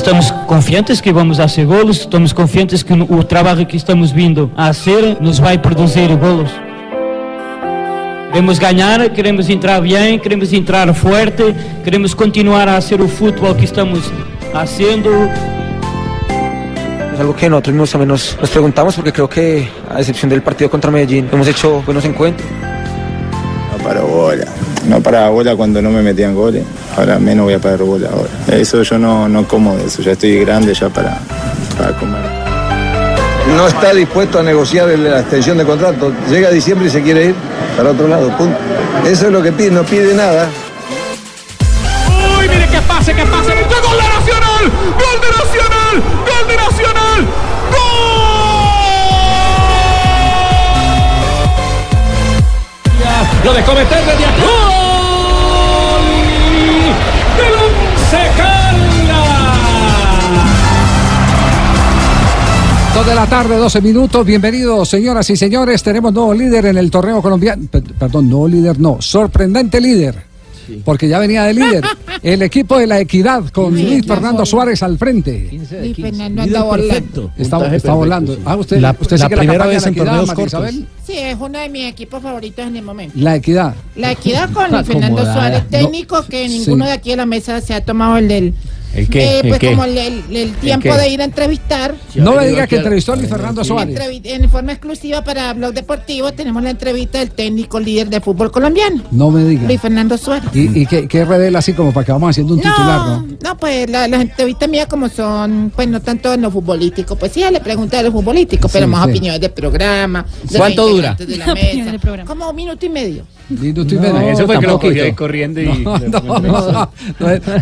Estamos confiantes que vamos a hacer golos, estamos confiantes que o trabalho que estamos vindo a hacer nos vai produzir golos. Queremos ganhar, queremos entrar bem, queremos entrar fuerte, queremos continuar a hacer o futebol que estamos haciendo. Es algo que nosotros mismos también nos, nos preguntamos porque creo que a excepción del partido contra Medellín hemos hecho buenos encuentros. No paro bola, no paraba bola cuando no me metían goles, ahora menos voy a parar bola ahora. Eso yo no, no como de eso, ya estoy grande ya para, para comer. No está dispuesto a negociar la extensión de contrato. Llega diciembre y se quiere ir para otro lado. Punto. Eso es lo que pide, no pide nada. ¡Uy, mire qué pase, qué pase! ¡Gol de Nacional! ¡Gol de Nacional! ¡Gol de Nacional! Lo dejó meter desde aquí. ¡Gol! ¡Del Once Dos de la tarde, 12 minutos. Bienvenidos, señoras y señores. Tenemos nuevo líder en el torneo colombiano. Perdón, nuevo líder, no. Sorprendente líder. Porque ya venía de líder. El equipo de la equidad con Sí, Luis Fernando soy. Suárez al frente. Luis Fernando anda volando. Está, está volando. Ah, usted, La- usted la sigue primera vez de en torneos María cortos. Isabel? Sí, es uno de mis equipos favoritos en el momento. La equidad. La equidad con Luis Fernando. Suárez, No. técnico que ninguno Sí. de aquí de la mesa se ha tomado el del. ¿El qué? eh, ¿El qué? como el, el- el tiempo de ir a entrevistar. No me diga que entrevistó a Luis Fernando Suárez. En forma exclusiva para Blog Deportivo tenemos la entrevista del técnico líder de fútbol colombiano, No me diga. Luis Fernando Suárez. ¿Y, y qué, qué revela así como para que vamos haciendo un titular, No, no? pues la- las entrevistas mías como son, pues no tanto en lo futbolístico, pues sí, le pregunta de lo futbolístico, pero Sí, más sí. opiniones de programa. de ¿Cuánto los dura? integrantes De la mesa. Como un minuto y medio. Minuto y No. Eso fue que lo cogió ahí corriendo y... No, no, no.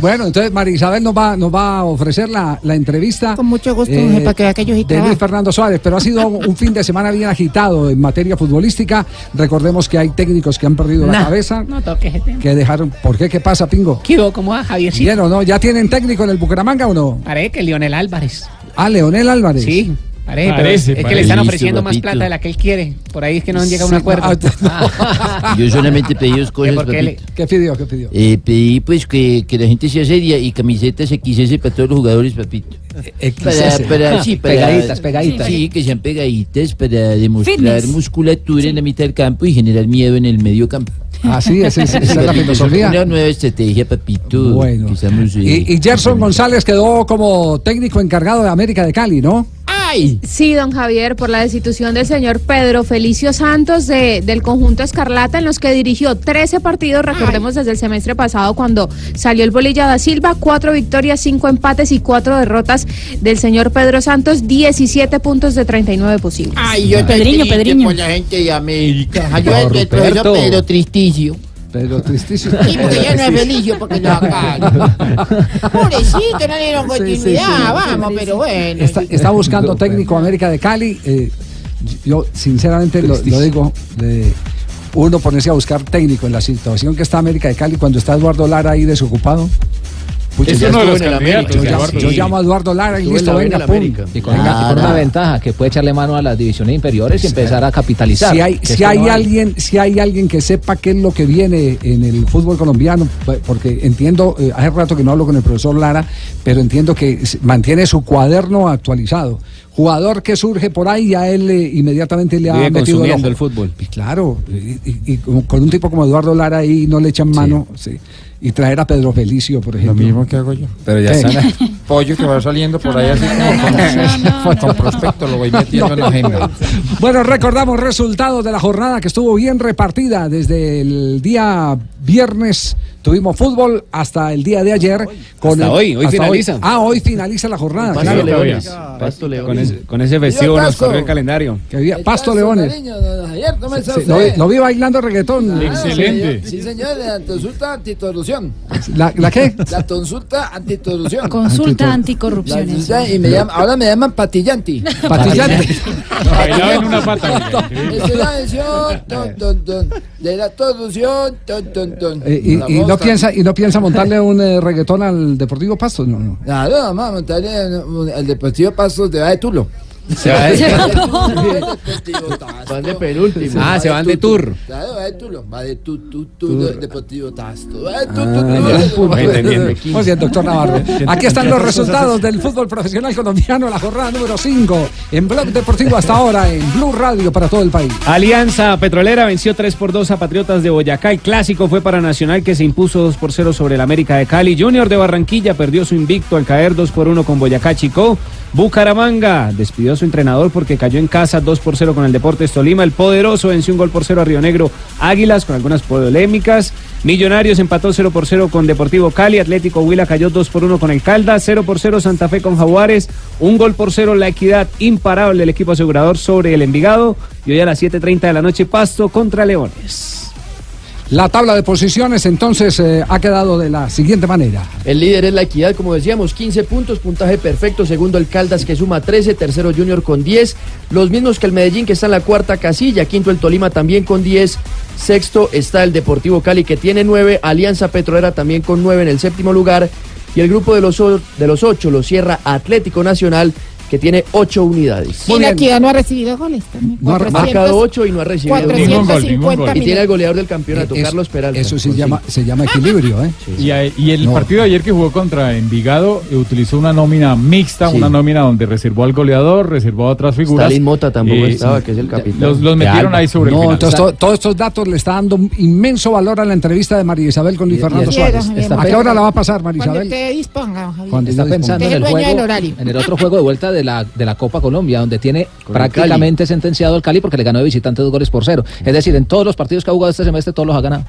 Bueno, entonces María Isabel nos va, nos va a ofrecer la, la entrevista. Con mucho gusto, eh, para que vea que yo de. Luis Fernando Suárez, pero ha sido un fin de semana bien agitado en materia futbolística. Recordemos que hay técnicos que han perdido la cabeza, No toques ese tema. que dejaron. ¿Por qué? ¿Qué pasa, Pingo? ¿Qué hubo? ¿Cómo va, Javiercito? Bien o no, ¿ya tienen técnico en el Bucaramanga o no? Parece que Lionel Álvarez. Ah, Leonel Álvarez. Sí, parece, Parece, es, que le están Listo, ofreciendo más plata de la que él quiere. Por ahí es que no han llegado a un acuerdo. no, Yo solamente pedí dos cosas. ¿Qué pidió? ¿Qué pidió? Eh, pedí pues que, que la gente sea seria y camisetas XS para todos los jugadores, papito. Para, XS. para, sí, para, Pegaditas, pegaditas. Sí, que sean pegaditas para demostrar Fitness. musculatura en la mitad del campo y generar miedo en el medio campo. Ah, sí, esa, es- esa es la filosofía. Una nueva estrategia, papito. Bueno. estamos, eh, Y, y Gerson González quedó como técnico encargado de América de Cali, ¿no? ¡Ay! Sí, don Javier, por la destitución del señor Pedro Felicio Santos de- del conjunto Escarlata, en los que dirigió 13 partidos, recordemos desde el semestre pasado cuando salió el Bolilla da Silva, cuatro victorias, cinco empates y cuatro derrotas del señor Pedro Santos, 17 puntos de 39 posibles. Ay, yo estoy Pedriño, Pedriño. por la gente de América. Ay, No, yo. Pedro Tristicio. Pero tristísimo. Sí, porque ya no es felicio porque lo sacaron. Pobrecito, no le dieron Sí, sí, continuidad, sí. vamos, pero bueno. Está, está buscando técnico América de Cali. eh, yo, sinceramente, lo, lo digo. eh, uno ponerse a buscar técnico en la situación que está América de Cali cuando está Eduardo Lara ahí desocupado. Es ya uno de los candidatos, yo, Eduardo, llamo, yo sí. llamo a Eduardo Lara y listo, venga, pum. Y y con una ventaja, que puede echarle mano a las divisiones inferiores y empezar a capitalizar. Si hay, si hay alguien, si hay alguien que sepa qué es lo que viene en el fútbol colombiano, porque entiendo, eh, hace rato que no hablo con el profesor Lara, pero entiendo que mantiene su cuaderno actualizado. Jugador que surge por ahí, a él eh, inmediatamente le ha Vive metido el, consumiendo ojo. el fútbol. Y claro, y, y- y con con un tipo como Eduardo Lara ahí no le echan mano. sí. Y traer a Pedro Felicio, por ejemplo. que hago yo. Pero ya ¿Qué? están pollo que va saliendo por ahí así como con, con prospecto, lo voy metiendo en la agenda. Bueno, recordamos resultados de la jornada que estuvo bien repartida desde el día viernes. Tuvimos fútbol hasta el día de ayer. Con Hasta el- hoy, hoy finaliza. Ah, hoy finaliza la jornada. Pasto claro. Leones. Pasto Leones. Con ese, con ese festivo nos corrió el calendario. Que había Pasto Leones. Sí, lo, vi- lo vi bailando reggaetón. Excelente. Sí, señor, la consulta antitorsión. ¿La, la qué? La consulta antitorsión. Consulta anticorrupción. consulta- y me llaman- ahora me llaman patillanti. Patillante. Bailaba en una pata. Esa es la versión ton, ton, ton, de la torsión. Ton, ton, ton. Eh, y, La y no piensa, ¿Y no piensa montarle un eh, reggaetón al Deportivo Pasto? No, no. Claro, vamos a montarle el Deportivo Pasos de de Tulo. Se va de- Van de penúltimo. Ah, se van de tour. Claro, va de tour. Va de Deportivo Tasto. Va de tu, tu, Ah. Muy bien, doctor Navarro. Aquí están los resultados del fútbol profesional colombiano, la jornada número 5 en Blog Deportivo hasta ahora en Blue Radio para todo el país. Alianza Petrolera venció 3 por 2 a Patriotas de Boyacá. El clásico fue para Nacional que se impuso 2 por 0 sobre el América de Cali. Junior de Barranquilla perdió su invicto al caer 2 por 1 con Boyacá Chico. Bucaramanga despidió su entrenador porque cayó en casa 2 por 0 con el Deportes Tolima. El poderoso venció un gol por 0 a Río Negro Águilas con algunas polémicas. Millonarios empató 0 por 0 con Deportivo Cali. Atlético Huila cayó 2 por 1 con el Caldas. 0 por 0 Santa Fe con Jaguares. Un gol por 0 la equidad imparable del equipo asegurador sobre el Envigado. Y hoy a las 7.30 de la noche Pasto contra Leones. La tabla de posiciones entonces eh, ha quedado de la siguiente manera. El líder es la Equidad, como decíamos, 15 puntos, puntaje perfecto. Segundo el Caldas que suma 13, tercero Junior con 10, los mismos que el Medellín que está en la cuarta casilla, quinto el Tolima también con 10, sexto está el Deportivo Cali que tiene 9, Alianza Petrolera también con 9 en el séptimo lugar. Y el grupo de los, de los 8 lo cierra Atlético Nacional que tiene 8 unidades. Y la equidad no ha recibido goles también. No ha 400, marcado 8 y no ha recibido 450 Y tiene al minutos. goleador del campeonato, Eh, eso- Carlos Peralta. Eso sí con llama, se llama equilibrio, ¿eh? Y, a- y el No. partido de ayer que jugó contra Envigado eh, utilizó una nómina mixta, Sí. una nómina donde reservó al goleador, reservó a otras figuras. Stalin Mota tampoco Eh, estaba, que es el capitán. Los, los metieron ahí sobre no, el final. entonces to- todos estos datos le está dando inmenso valor a la entrevista de María Isabel con Luis Fernando Suárez. ¿A qué hora la va a pasar, María Cuando Isabel? te disponga, Javier. Cuando Está pensando en el juego, en el otro juego de vuelta de la, de la Copa Colombia, donde tiene Con el prácticamente sentenciado al Cali porque le ganó de visitante dos goles por cero. Es decir, en todos los partidos que ha jugado este semestre, todos los ha ganado.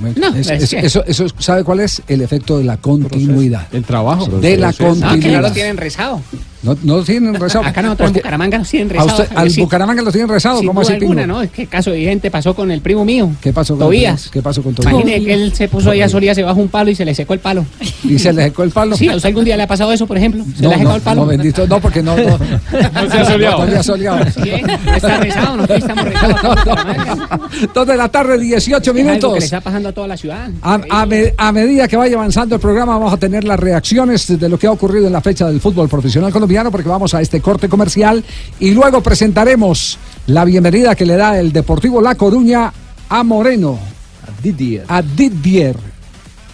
Bueno, es- es- eso, eso, ¿sabe cuál es? El efecto de la continuidad. El trabajo. De la Ah, que no lo continuidad. tienen rezado. No, no tienen rezado. Acá nosotros en Bucaramanga nos tienen a rezado. usted- al. Bucaramanga lo tienen rezado. ¿Cómo así, alguna, ¿no? Es que caso evidente pasó con el primo mío. ¿Qué pasó con Tobías. ¿Qué pasó con Tobías? Imagine que él se puso ahí a Solía, se bajó un palo y se le secó el palo. ¿Y se le secó el palo? Sí, ¿a usted algún día le ha pasado eso, por ejemplo? ¿Se No, le ha secado no, el palo? no, bendito, no, porque no, no, No se ha soleado. no había soleado. Sí, ¿eh? Está rezado, nosotros estamos rezados. Dos de la tarde, 18 Es algo que le minutos. está pasando a toda la ciudad. A, a me- a medida que vaya avanzando el programa vamos a tener las reacciones de lo que ha ocurrido en la fecha del fútbol profesional colombiano porque vamos a este corte comercial y luego presentaremos la bienvenida que le da el Deportivo La Coruña a Moreno, Didier. a Didier,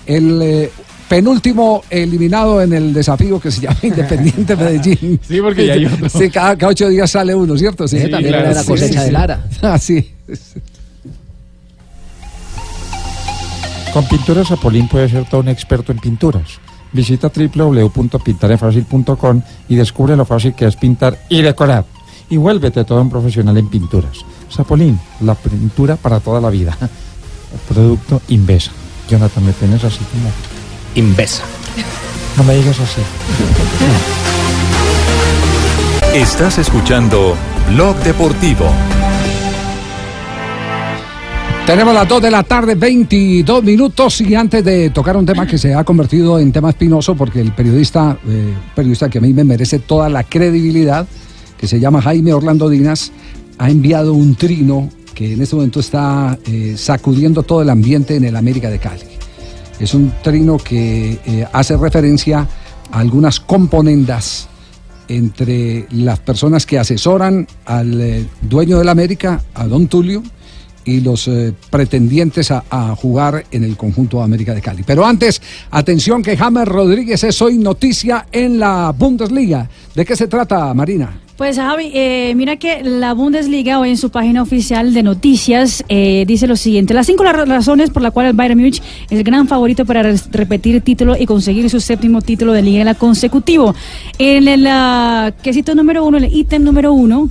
el eh, penúltimo eliminado en el desafío que se llama Independiente Medellín. Sí, porque ya hay otro. Sí, cada, cada ocho días sale uno, ¿cierto? Ese también era la cosecha de Lara. Ah, sí. Con Pinturas Zapolín puede ser todo un experto en pinturas. Visita www.pintarefacil.com y descubre lo fácil que es pintar y decorar. Y vuélvete todo un profesional en pinturas. Zapolín, la pintura para toda la vida. Producto Invesa. Jonathan, me tienes así como... Invesa. No me digas así. Estás escuchando Blog Deportivo. Tenemos las 2 de la tarde, 22 minutos y antes de tocar un tema que se ha convertido en tema espinoso porque el periodista, eh, periodista que a mí me merece toda la credibilidad, que se llama Jaime Orlando Dinas, ha enviado un trino que en este momento está eh, sacudiendo todo el ambiente en el América de Cali. Es un trino que eh, hace referencia a algunas componendas entre las personas que asesoran al eh, dueño del América, a Don Tulio, y los eh, pretendientes a, jugar en el conjunto América de Cali. Pero antes, atención que James Rodríguez es hoy noticia en la Bundesliga. ¿De qué se trata, Marina? Pues Javi, eh, mira que la Bundesliga hoy en su página oficial de noticias eh, dice lo siguiente, las cinco razones por las cuales el Bayern Múnich es el gran favorito para repetir título y conseguir su séptimo título de liga consecutivo. En el ah, quesito número uno, el ítem número uno,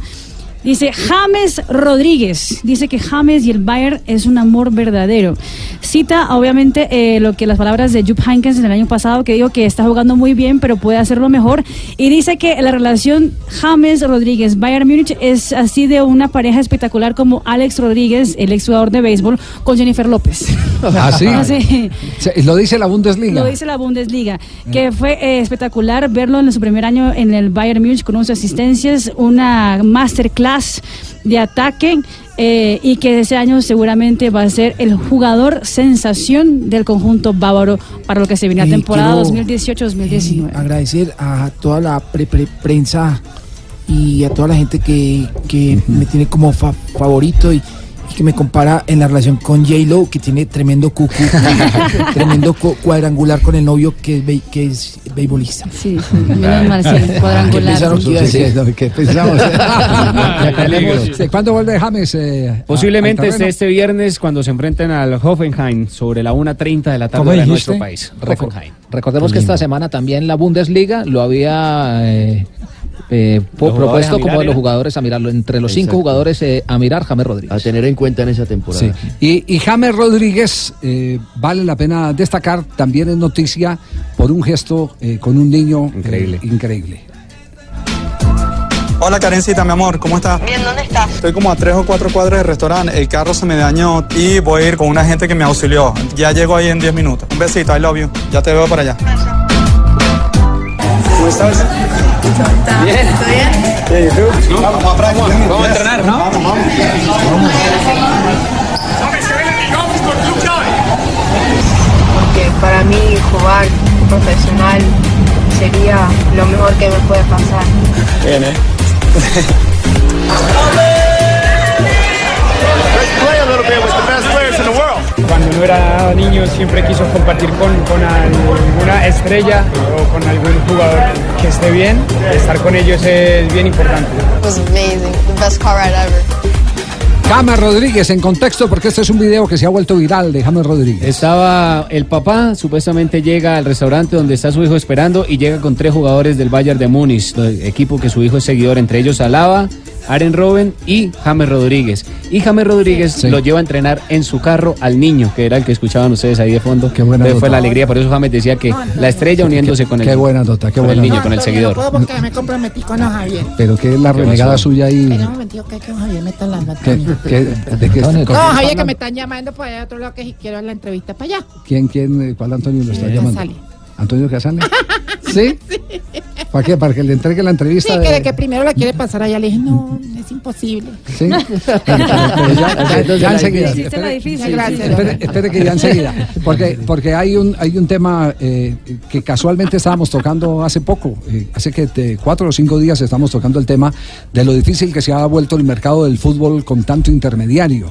Dice James Rodríguez, dice que James y el Bayern es un amor verdadero. Cita obviamente eh, lo que las palabras de Jupp Heynckes en el año pasado que dijo que está jugando muy bien pero puede hacerlo mejor y dice que la relación James Rodríguez Bayern Múnich es así de una pareja espectacular como Alex Rodríguez, el ex jugador de béisbol, con Jennifer López. ¿Ah, sí? Se- Lo dice la Bundesliga. Lo dice la Bundesliga, que fue eh, espectacular verlo en su primer año en el Bayern Múnich con 11 asistencias, una masterclass de ataque eh, y que ese año seguramente va a ser el jugador sensación del conjunto bávaro para lo que se viene la temporada quiero, 2018-2019. Agradecer a toda la pre- pre- prensa y a toda la gente que, que me tiene como fa- favorito y que me compara en la relación con J-Lo, que tiene tremendo cucu, tremendo cu- cuadrangular con el novio que es, be- que es beisbolista. Sí, sí, menos mal, sí, cuadrangular. ¿Qué pensaron que iba a ¿Cuándo vuelve James? eh, a- Posiblemente terreno? este viernes cuando se enfrenten al Hoffenheim sobre la 1.30 de la tarde ¿Cómo de nuestro país. Hoffenheim. Recordemos que esta semana también la Bundesliga lo había eh, eh, propuesto como mirar, de los ¿era? jugadores a mirarlo. Entre los cinco jugadores eh, a mirar, James Rodríguez. A tener en cuenta en esa temporada. Sí. Y, y James Rodríguez, eh, vale la pena destacar, también es noticia por un gesto eh, con un niño increíble. increíble. Hola Karencita, mi amor, ¿cómo estás? Bien, ¿dónde estás? Estoy como a tres o cuatro cuadras del restaurante, el carro se me dañó y voy a ir con una gente que me auxilió. Ya llego ahí en 10 minutos. Un besito, I love you. Ya te veo para allá. ¿Cómo estás? Bien. bien? ¿y tú? Vamos a practicar. Vamos a entrenar, ¿no? Vamos, vamos. porque para mí jugar profesional sería lo mejor que me puede pasar. Bien, ¿eh? Cuando uno era niño siempre quiso compartir con, con alguna estrella o con algún jugador que esté bien. Estar con ellos es bien importante. It was amazing, the best car ride ever. James Rodríguez, en contexto, porque este es un video que se ha vuelto viral de James Rodríguez. Estaba el papá, supuestamente llega al restaurante donde está su hijo esperando y llega con tres jugadores del Bayern de Múnich, equipo que su hijo es seguidor, entre ellos Alaba, Aren Robben y James Rodríguez. Y James Rodríguez lo lleva a entrenar en su carro al niño, que era el que escuchaban ustedes ahí de fondo. Qué buena Fue nota. la alegría, por eso James decía que la estrella uniéndose con el, Qué buena nota, qué con el buena niño, con el No seguidor. puedo porque me comprometí con los Javier. Pero que es la ¿Qué renegada suya ahí. Espera un momentico que, que Javier me está hablando. ¿Qué- Antonio. qué- de qué- No, Javier, que me están llamando por allá a otro lado que si quiero la entrevista para allá. ¿Quién, quién, eh, cuál Antonio lo está Sí, llamando? Casale. ¿Antonio Casale? ¿Sí? ¿Para qué? ¿Para que le entregue la Sí, entrevista? que, de- que primero la quiere pasar allá. Le dije, no, es imposible. Sí. Pero ya, enseguida. Hiciste la Espere- difícil. sí, Gracias. espere, espere que ya enseguida. Porque, porque hay un hay un tema eh, que casualmente estábamos tocando hace poco. eh, hace que te- cuatro o cinco días estamos tocando el tema de lo difícil que se ha vuelto el mercado del fútbol con tanto intermediario.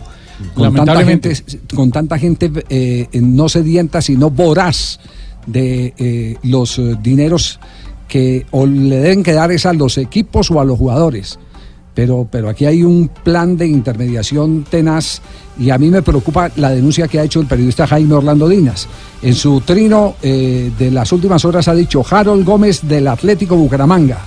Con tanta gente, con tanta gente eh, no sedienta, sino voraz de eh, los eh, dineros que o le deben quedar es a los equipos o a los jugadores. Pero, pero aquí hay un plan de intermediación tenaz y a mí me preocupa la denuncia que ha hecho el periodista Jaime Orlando Dinas. En su trino eh, de las últimas horas ha dicho Harold Gómez del Atlético Bucaramanga.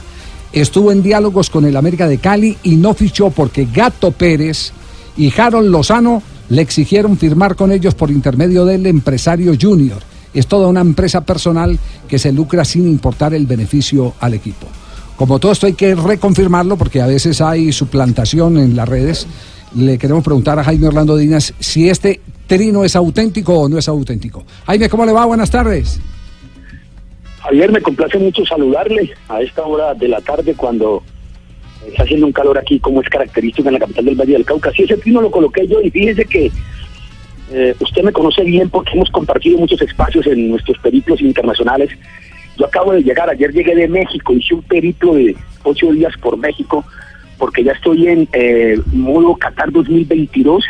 Estuvo en diálogos con el América de Cali y no fichó porque Gato Pérez y Harold Lozano le exigieron firmar con ellos por intermedio del empresario Junior. Es toda una empresa personal que se lucra sin importar el beneficio al equipo. Como todo esto hay que reconfirmarlo porque a veces hay suplantación en las redes. Le queremos preguntar a Jaime Orlando Dinas si este trino es auténtico o no es auténtico. Jaime, ¿cómo le va? Buenas tardes. Javier, me complace mucho saludarle a esta hora de la tarde cuando está haciendo un calor aquí como es característico en la capital del Valle del Cauca. Sí, ese trino lo coloqué yo y fíjese que eh, usted me conoce bien porque hemos compartido muchos espacios en nuestros periplos internacionales. Yo acabo de llegar, ayer llegué de México, hice un periplo de ocho días por México porque ya estoy en eh, modo Qatar 2022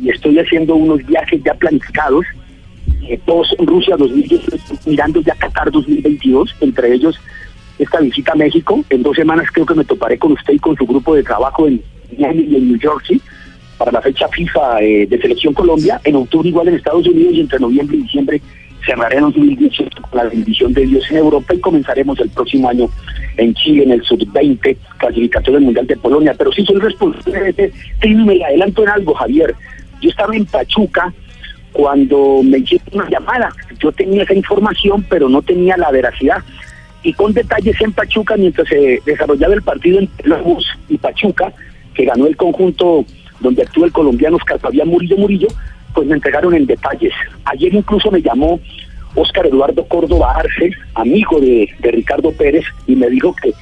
y estoy haciendo unos viajes ya planificados eh, en Rusia 2018, mirando ya Qatar 2022, entre ellos esta visita a México. En dos semanas creo que me toparé con usted y con su grupo de trabajo en New Jersey para la fecha FIFA eh, de Selección Colombia. En octubre igual en Estados Unidos y entre noviembre y diciembre cerraré en 2018 con la bendición de Dios en Europa y comenzaremos el próximo año en Chile en el Sub-20 clasificatorio del Mundial de Polonia. Pero sí soy responsable de este y me adelanto en algo, Javier. Yo estaba en Pachuca cuando me hicieron una llamada. Yo tenía esa información, pero no tenía la veracidad. Y con detalles en Pachuca, mientras se desarrollaba el partido entre Lobos y Pachuca, que ganó el conjunto donde actúa el colombiano Oscar Fabián Murillo Murillo, pues me entregaron en detalles. Ayer incluso me llamó Oscar Eduardo Córdoba Arce, amigo de, de Ricardo Pérez, y me dijo que,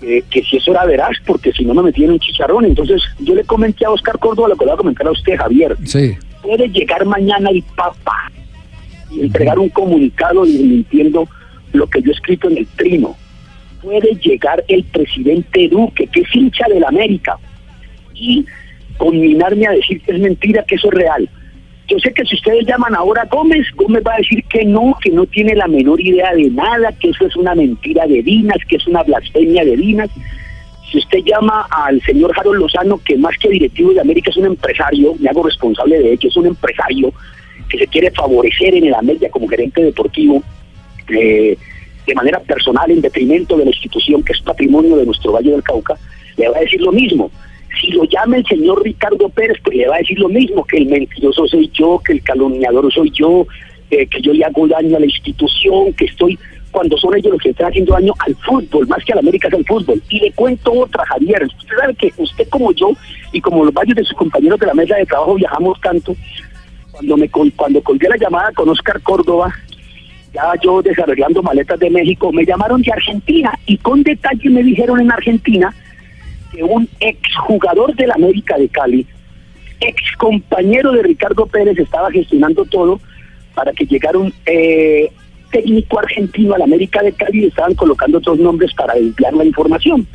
que, que si eso era veraz, porque si no me metían un chicharrón. Entonces yo le comenté a Oscar Córdoba lo que le voy a comentar a usted, Javier Sí. puede llegar mañana el Papa y entregar un comunicado desmintiendo lo que yo he escrito en el trino. puede llegar el presidente Duque, que es hincha de la América, y conminarme a decir que es mentira, que eso es real. Yo sé que si ustedes llaman ahora a Gómez, Gómez va a decir que no, que no tiene la menor idea de nada, que eso es una mentira de Dinas, que es una blasfemia de Dinas. Si usted llama al señor Harold Lozano, que más que directivo de América es un empresario, me hago responsable de hecho, es un empresario que se quiere favorecer en el América como gerente deportivo, eh, de manera personal en detrimento de la institución que es patrimonio de nuestro Valle del Cauca, le va a decir lo mismo. Si lo llama el señor Ricardo Pérez, pues le va a decir lo mismo, que el mentiroso soy yo, que el calumniador soy yo, eh, que yo le hago daño a la institución, que estoy, cuando son ellos los que están haciendo daño al fútbol, más que a la América es al fútbol. Y le cuento otra, Javier, usted sabe que usted como yo y como los varios de sus compañeros de la mesa de trabajo viajamos tanto, cuando me cuando colgué la llamada con Oscar Córdoba, ya yo desarrollando maletas de México, me llamaron de Argentina y con detalle me dijeron en Argentina que un exjugador del América de Cali, ex compañero de Ricardo Pérez, estaba gestionando todo para que llegara un eh, técnico argentino al América de Cali y estaban colocando otros nombres para enviar la información.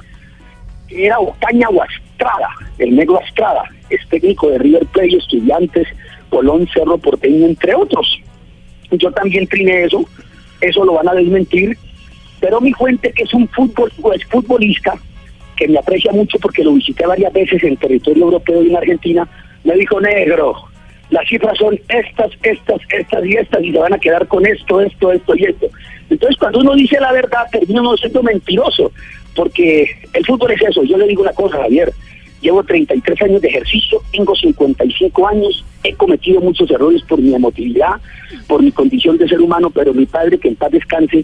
Era Ocaña Estrada, el negro Estrada, es técnico de River Plate, estudiantes, Colón, Cerro Porteño, entre otros. Yo también triné eso, eso lo van a desmentir, pero mi fuente, que es un fútbol, es futbolista, que me aprecia mucho porque lo visité varias veces en territorio europeo y en Argentina, me dijo, negro, las cifras son estas, estas, estas y estas, y se van a quedar con esto, esto, esto y esto. Entonces, cuando uno dice la verdad, termina uno siendo mentiroso, porque el fútbol es eso. Yo le digo una cosa, Javier, llevo 33 años de ejercicio, tengo 55 años, he cometido muchos errores por mi emotividad, por mi condición de ser humano, pero mi padre, que en paz descanse,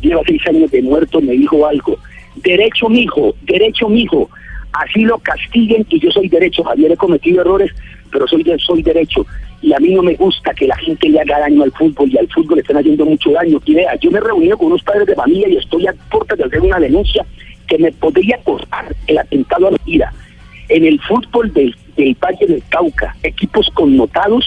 lleva seis años de muerto, me dijo algo. Derecho, mijo, derecho, mijo. Así lo castiguen y yo soy derecho. Javier, he cometido errores, pero soy, soy derecho. Y a mí no me gusta que la gente le haga daño al fútbol y al fútbol le están haciendo mucho daño. Y yo me he reunido con unos padres de familia y estoy a puertas de hacer una denuncia que me podría costar el atentado a la vida. En el fútbol del, del Valle del Cauca, equipos connotados,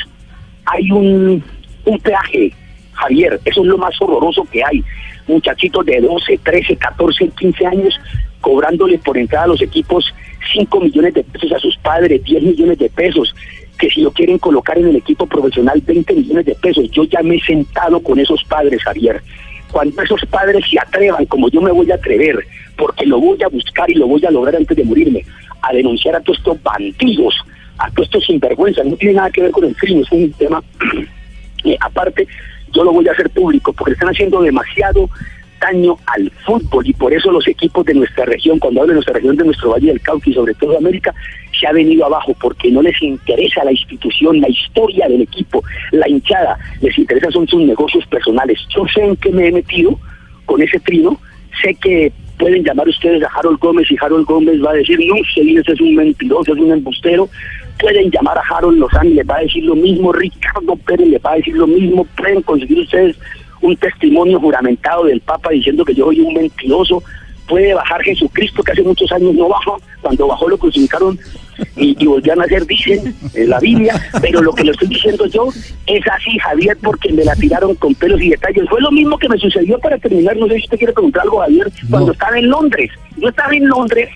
hay un, un peaje, Javier, eso es lo más horroroso que hay. Muchachitos de 12, 13, 14, 15 años cobrándole por entrada a los equipos 5 millones de pesos a sus padres, 10 millones de pesos, que si lo quieren colocar en el equipo profesional 20 millones de pesos. Yo ya me he sentado con esos padres, Javier. Cuando esos padres se atrevan, como yo me voy a atrever, porque lo voy a buscar y lo voy a lograr antes de morirme, a denunciar a todos estos bandidos, a todos estos sinvergüenzas, no tiene nada que ver con el crimen, es un tema eh, aparte, yo lo voy a hacer público porque están haciendo demasiado daño al fútbol y por eso los equipos de nuestra región, cuando hablo de nuestra región, de nuestro Valle del Cauca y sobre todo de América, se ha venido abajo porque no les interesa la institución, la historia del equipo, la hinchada, les interesa son sus negocios personales. Yo sé en qué me he metido con ese trino, sé que pueden llamar ustedes a Harold Gómez y Harold Gómez va a decir, no, ese es un mentiroso, es un embustero, pueden llamar a Harold Lozano y les va a decir lo mismo, Ricardo Pérez les va a decir lo mismo, pueden conseguir ustedes un testimonio juramentado del Papa diciendo que yo soy un mentiroso, puede bajar Jesucristo que hace muchos años no bajó, cuando bajó lo crucificaron y, y volvían a hacer, dicen en la Biblia, pero lo que le estoy diciendo yo es así, Javier, porque me la tiraron con pelos y detalles. Fue lo mismo que me sucedió para terminar, no sé si usted quiere preguntar algo, Javier, cuando estaba en Londres. Yo estaba en Londres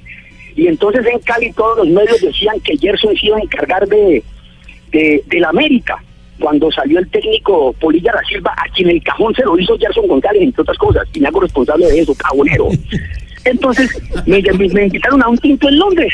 y entonces en Cali todos los medios decían que Gerson se iba a encargar de, de, de la América. Cuando salió el técnico Polilla da Silva, a quien el cajón se lo hizo Gerson González, entre otras cosas, y me hago responsable de eso, cabonero. Entonces me, me- me invitaron a un tinto en Londres.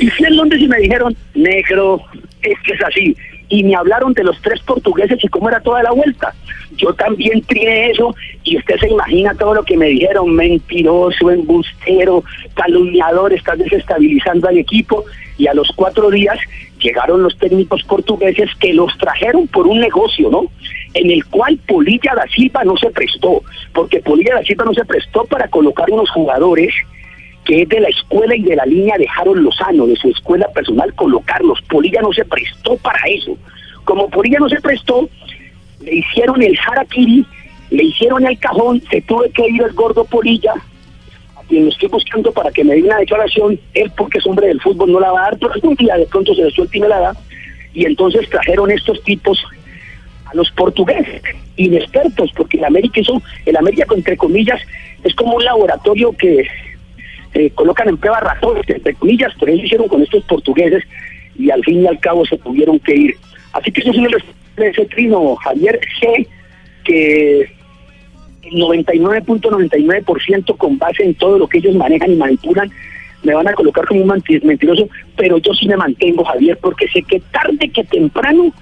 Y fui en Londres y me dijeron, negro, es que es así. Y me hablaron de los tres portugueses y cómo era toda la vuelta. Yo también trié eso y usted se imagina todo lo que me dijeron, mentiroso, embustero, calumniador, estás desestabilizando al equipo. Y a los cuatro días llegaron los técnicos portugueses que los trajeron por un negocio, ¿no? En el cual Polilla da Silva no se prestó, porque Polilla da Silva no se prestó para colocar unos jugadores que es de la escuela y de la línea de Harold Lozano, de su escuela personal, colocarlos. Polilla no se prestó para eso. Como Polilla no se prestó, le hicieron el harakiri, le hicieron el cajón, se tuve que ir el gordo Polilla, a quien lo estoy buscando para que me dé una declaración, él porque es hombre del fútbol no la va a dar, pero algún día de pronto se le suelta y me la da, y entonces trajeron estos tipos a los portugueses, inexpertos, porque el América hizo, el América entre comillas, es como un laboratorio que eh, colocan en prueba ratones, entre comillas, pero ellos hicieron con estos portugueses y al fin y al cabo se tuvieron que ir. Así que eso es uno de ese trino, Javier G, que el 99.99% con base en todo lo que ellos manejan y manipulan, me van a colocar como un mentiroso, pero yo sí me mantengo, Javier, porque sé que tarde que temprano,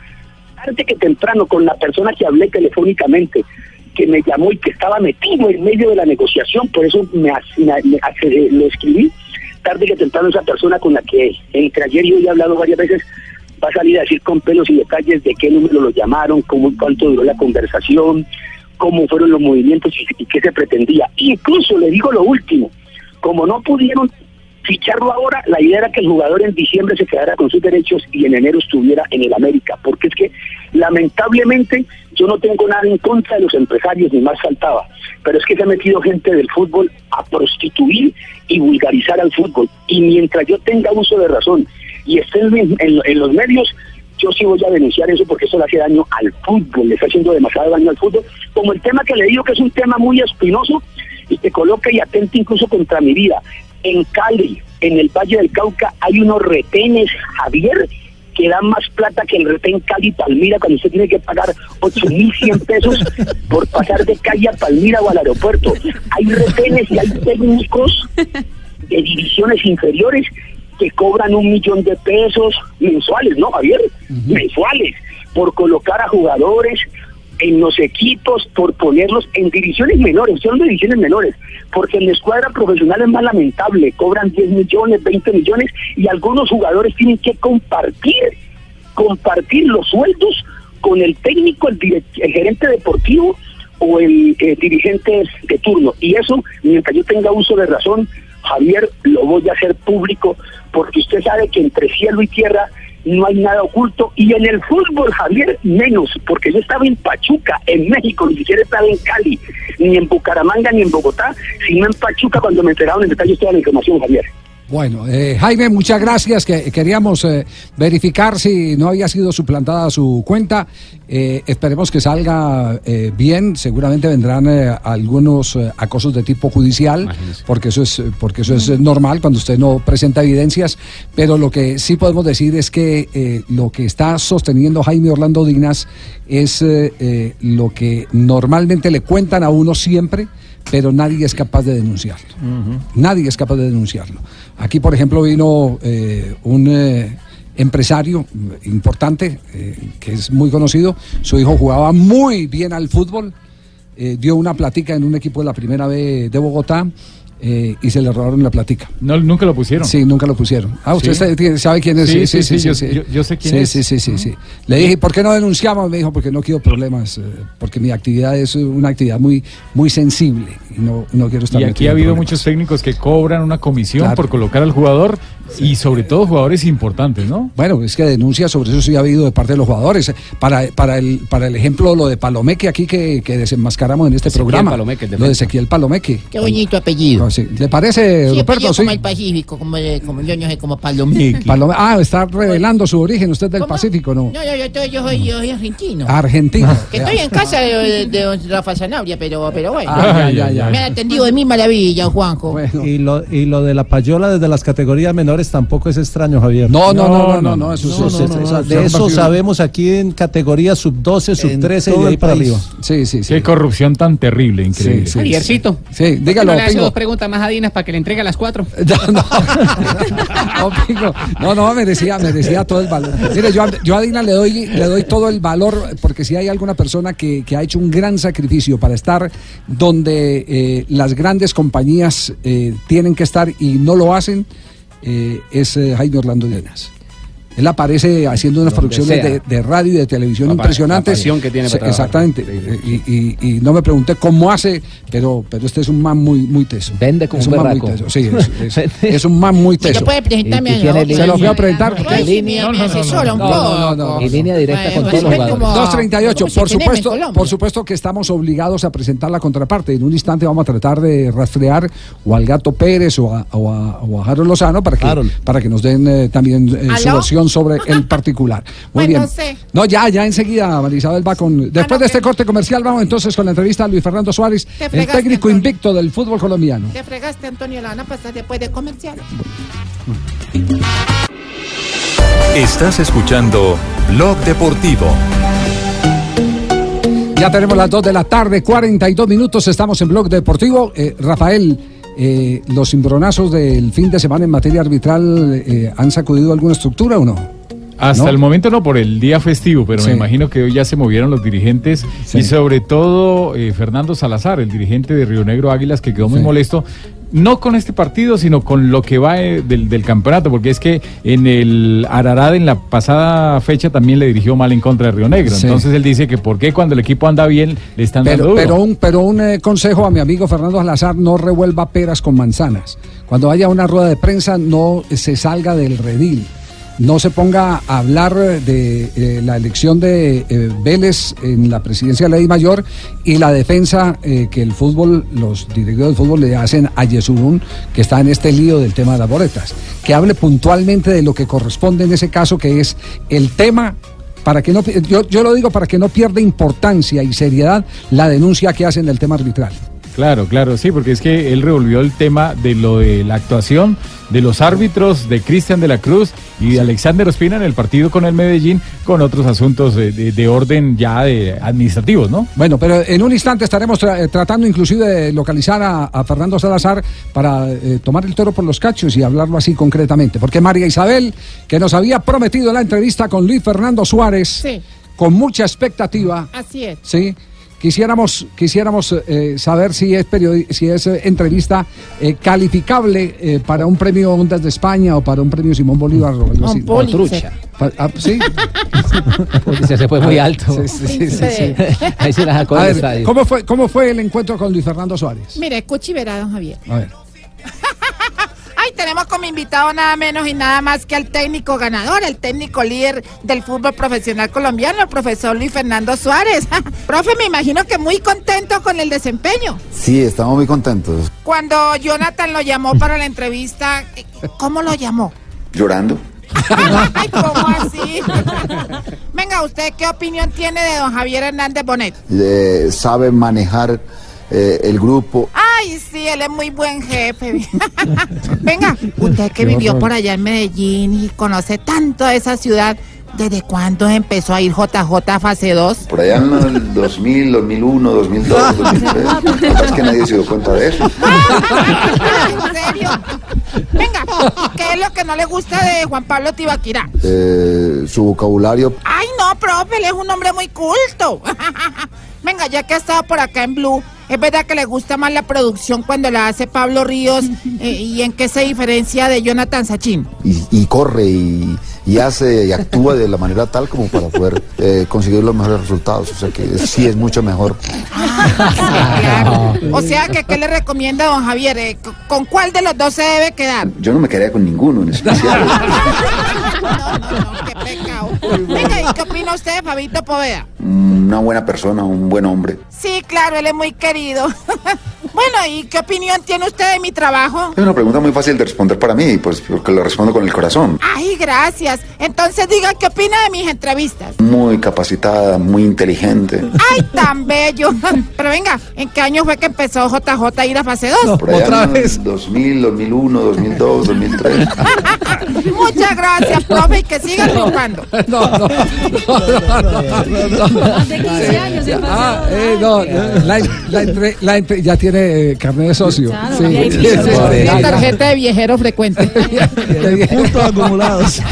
tarde que temprano, con la persona que hablé telefónicamente, que me llamó y que estaba metido en medio de la negociación, por eso me, me- eh, lo escribí, tarde que temprano esa persona con la que entre ayer y he hablado varias veces, va a salir a decir con pelos y detalles de qué número lo llamaron, cómo, cuánto duró la conversación, cómo fueron los movimientos y, y qué se pretendía. Incluso le digo lo último, como no pudieron ficharlo ahora, la idea era que el jugador en diciembre se quedara con sus derechos y en enero estuviera en el América, porque es que lamentablemente yo no tengo nada en contra de los empresarios, ni más faltaba, pero es que se ha metido gente del fútbol a prostituir y vulgarizar al fútbol, y mientras yo tenga uso de razón y esté en, los medios, yo sí voy a denunciar eso porque eso le hace daño al fútbol, le está haciendo demasiado daño al fútbol, como el tema que le digo que es un tema muy espinoso y que coloca y atenta incluso contra mi vida. En Cali, en el Valle del Cauca, hay unos retenes, Javier, que dan más plata que el retén Cali Palmira cuando usted tiene que pagar 8.100 pesos por pasar de calle a Palmira o al aeropuerto. Hay retenes y hay técnicos de divisiones inferiores que cobran un millón de pesos mensuales, ¿no, Javier? Mensuales, por colocar a jugadores en los equipos, por ponerlos en divisiones menores, son divisiones menores, porque en la escuadra profesional es más lamentable, cobran 10 millones, 20 millones y algunos jugadores tienen que compartir, compartir los sueldos con el técnico, el, el gerente deportivo o el eh, dirigente de turno. Y eso, mientras yo tenga uso de razón, Javier, lo voy a hacer público, porque usted sabe que entre cielo y tierra no hay nada oculto. Y en el fútbol, Javier, menos, porque yo estaba en Pachuca, en México, ni siquiera estaba en Cali, ni en Bucaramanga, ni en Bogotá, sino en Pachuca cuando me enteraron en detalle toda la información, Javier. Bueno, eh, Jaime, muchas gracias. Que queríamos eh, verificar si no había sido suplantada su cuenta. Eh, esperemos que salga eh, bien. Seguramente vendrán eh, algunos acosos de tipo judicial, porque eso es porque eso es normal cuando usted no presenta evidencias. Pero lo que sí podemos decir es que lo que está sosteniendo Jaime Orlando Dinas es lo que normalmente le cuentan a uno siempre pero nadie es capaz de denunciarlo. Nadie es capaz de denunciarlo. Aquí, por ejemplo, vino eh, un eh, empresario importante, eh, que es muy conocido. Su hijo jugaba muy bien al fútbol, dio una platica en un equipo de la primera B de Bogotá. Eh, y se le robaron la platica. No, nunca lo pusieron. Sí, nunca lo pusieron. Ah, usted Sí. sabe, tiene- sabe quién es. Sí, sí, sí, yo- yo- yo sé quién Sí, es. Sí, sí, sí, sí. Le dije, ¿por qué no denunciamos? Me dijo, porque no quiero problemas, eh, porque mi actividad es una actividad muy, muy sensible y no, no quiero estar Y aquí ha habido problemas. muchos técnicos que cobran una comisión Claro. por colocar al jugador y sobre todo jugadores importantes, ¿no? Bueno, es que denuncias sobre eso sí ha habido de parte de los jugadores. Para, para, el, para el ejemplo, lo de Palomeque aquí que, que desenmascaramos en este Ezequiel programa. Palomeque, lo de. Ezequiel Palomeque. Qué bonito apellido. No, sí. ¿Le parece, Sí, Ruperto? Sí. como el Pacífico, como, como yo no sé, como Palomeque. Palome- Ah, está revelando su origen. Usted es del Pacífico, ¿no? No, no, yo, estoy- yo soy, yo soy argentino. Argentino. Que estoy en casa de, de- de don Rafa Zanabria, pero, pero bueno. Ah, ya, ya, ya. Me han atendido de mi maravilla, Juanjo. Y lo, y lo de la payola desde las categorías menores tampoco es extraño, Javier. No, no, no, no, no, no, eso No, no, De es- eso es- sabemos aquí en categorías sub 12, sub 13 y de ahí para arriba. Sí, sí, Qué corrupción tan terrible, increíble. sí, Javiercito. Sí, ¿por qué dígalo, dos preguntas más a Dinas para que le entregue a las cuatro. No, Pingo, no, no, merecía, merecía todo el valor. Yo, yo a Dina le doy, le doy todo el valor, porque si hay alguna persona que, que ha hecho un gran sacrificio para estar donde eh, las grandes compañías eh, tienen que estar y no lo hacen, eh, es eh, Jaime Orlando Dinas. Él aparece haciendo unas Donde producciones de, de radio y de televisión La impresionantes. la que tiene para. Exactamente. Y, y- y no me pregunté cómo hace, pero, pero este es un man muy, muy teso. Vende como es un man muy teso. Sí, es, es- es un man muy ¿Usted teso. puede presentarme a la Se lo fui a presentar. No, poco. no, no, no. Y línea directa Bueno, con pues, todos los es jugadores. como- 238, como si por supuesto, por supuesto que estamos obligados a presentar la contraparte. En un instante vamos a tratar de rastrear o al Gato Pérez o a, o a, o a Harold Lozano para que, para que nos den eh, también eh, su versión opinión sobre el particular. Muy Pues bien. no sé. No, ya, ya enseguida Marisabel va con. Después de este corte comercial, vamos entonces con la entrevista a Luis Fernando Suárez, el técnico invicto del fútbol colombiano. Te fregaste, Antonio, la van a pasar después de comercial. Estás escuchando Blog Deportivo. Ya tenemos las 2 de la tarde, 42 minutos, estamos en Blog Deportivo. Eh, Rafael, eh, ¿los cimbronazos del fin de semana en materia arbitral eh, han sacudido alguna estructura o no? Hasta ¿No? el momento no por el día festivo, pero Sí. me imagino que hoy ya se movieron los dirigentes Sí. y sobre todo eh, Fernando Salazar, el dirigente de Río Negro Águilas, que quedó muy Sí. molesto. No con este partido, sino con lo que va eh, del, del campeonato, porque es que en el Ararad en la pasada fecha también le dirigió mal en contra de Río Negro. Sí. Entonces él dice que por qué cuando el equipo anda bien le están dando duro. pero un, pero un eh, consejo a mi amigo Fernando Salazar, no revuelva peras con manzanas. Cuando vaya a una rueda de prensa, no se salga del redil. No se ponga a hablar de eh, la elección de eh, Vélez en la presidencia de la ley mayor y la defensa eh, que el fútbol, los directivos del fútbol le hacen a Yesurún, que está en este lío del tema de las boletas. Que hable puntualmente de lo que corresponde en ese caso, que es el tema para que no yo, yo lo digo para que no pierda importancia y seriedad la denuncia que hacen del tema arbitral. Claro, claro, sí, porque es que él revolvió el tema de lo de la actuación de los árbitros de Cristian de la Cruz y de Alexander Ospina en el partido con el Medellín, con otros asuntos de, de- de orden ya de administrativos, ¿no? Bueno, pero en un instante estaremos tra- eh, tratando inclusive de localizar a, a Fernando Salazar para eh, tomar el toro por los cachos y hablarlo así concretamente. Porque María Isabel, que nos había prometido la entrevista con Luis Fernando Suárez, Sí. con mucha expectativa, Así es. ¿sí? Quisiéramos, quisiéramos eh, saber si es, si es eh, entrevista eh, calificable eh, para un premio Ondas de España o para un premio Simón Bolívar o algo así. Pa- ah, sí. Pulitzer se fue muy alto. Sí, sí, sí, sí, sí. Ahí se la sacó A del ver. ¿cómo fue, ¿Cómo fue el encuentro con Luis Fernando Suárez? Mire, escuche y verá, don Javier. A ver. Ay, tenemos como invitado nada menos y nada más que al técnico ganador, el técnico líder del fútbol profesional colombiano, el profesor Luis Fernando Suárez. Profe, me imagino que muy contento con el desempeño. Sí, estamos muy contentos. Cuando Jonathan lo llamó para la entrevista, ¿cómo lo llamó? Llorando. Ay, ¿cómo así? Venga, ¿usted qué opinión tiene de don Javier Hernández Bonet? Eh, sabe manejar eh, el grupo. Ay, sí, él es muy buen jefe. Venga, usted que vivió por allá en Medellín y conoce tanto de esa ciudad, ¿desde cuándo empezó a ir JJ a fase 2? Por allá en el 2000, 2001, 2002, 2003. La verdad es que nadie se dio cuenta de eso. ¿En serio? Venga, ¿y qué es lo que no le gusta de Juan Pablo Tibaquirá? Eh, su vocabulario. Ay, no, profe, él es un hombre muy culto. Venga, ya que ha estado por acá en Blue, ¿es verdad que le gusta más la producción cuando la hace Pablo Ríos? Eh, ¿Y en qué se diferencia de Jonathan Sachin? Y, y corre y, y hace y actúa de la manera tal como para poder eh, conseguir los mejores resultados. O sea que sí es mucho mejor. O sea, que ¿qué le recomienda don Javier? Eh, ¿Con cuál de los dos se debe quedar? Yo no me quedaría con ninguno en especial. Venga, ¿y qué opina usted Fabito Poveda? Una buena persona, un buen hombre. Sí, claro, él es muy querido. bueno, ¿y qué opinión tiene usted de mi trabajo? Es una pregunta muy fácil de responder para mí, pues porque lo respondo con el corazón. Ay, gracias. Entonces diga qué opina de mis entrevistas. Muy capacitada, muy inteligente. Ay, tan bello. Pero venga, ¿en qué año fue que empezó JJ a ir a fase 2? Por allá en el 2000, 2001, 2002, 2003. Muchas gracias, profe, y que siga triunfando. No, no, no, no, no, no. Más de 15 años en Ah, eh, no, la, la entre- la entre- ya tiene eh, carnet de socio. Claro, Sí. VIP. Sí, sí, sí. Una tarjeta de viejero frecuente. Puntos acumulados.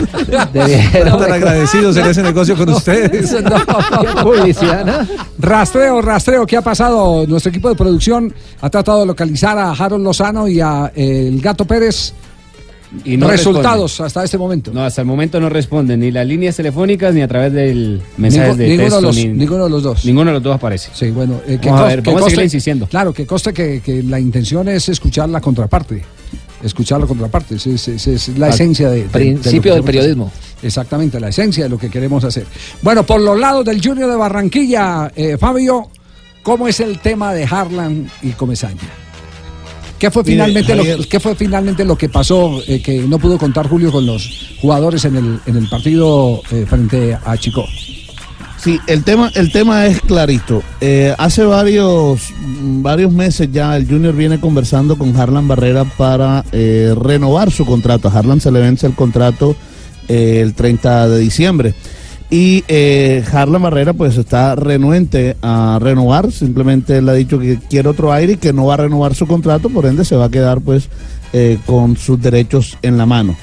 viejero. Tan agradecidos en ese negocio con ustedes. publicidad, ¿no? Rastreo, rastreo, ¿qué ha pasado? Nuestro equipo de producción ha tratado de localizar a Harold Lozano y a eh, el Gato Pérez. Y no Resultados hasta este momento. No, hasta el momento no responden ni las líneas telefónicas ni a través del mensaje de ninguno, texto. de los, ni- ninguno de los dos. Ninguno de los dos aparece. Sí, bueno, eh, que, Vamos a cos- ver, que vamos a conste- seguir insistiendo. Claro, que conste que, que la intención es escuchar la contraparte. Escuchar la contraparte, esa es, es- es la Al esencia de, de- principio del periodismo. hacer. Exactamente, la esencia de lo que queremos hacer. Bueno, por los lados del Junior de Barranquilla, eh, Fabio, ¿cómo es el tema de Harlan y Comesaña? ¿Qué fue Mire, finalmente, lo, qué fue finalmente lo que pasó eh, que no pudo contar Julio con los jugadores en el, en el partido eh, frente a Chico? Sí, el tema, el tema es clarito. Eh, hace varios, varios meses ya el Junior viene conversando con Harlan Barrera para renovar su contrato. A Harlan se le vence el contrato el 30 de diciembre. Y eh, Harlan Barrera pues está renuente a renovar, simplemente él ha dicho que quiere otro aire y que no va a renovar su contrato, por ende se va a quedar pues eh, con sus derechos en la mano.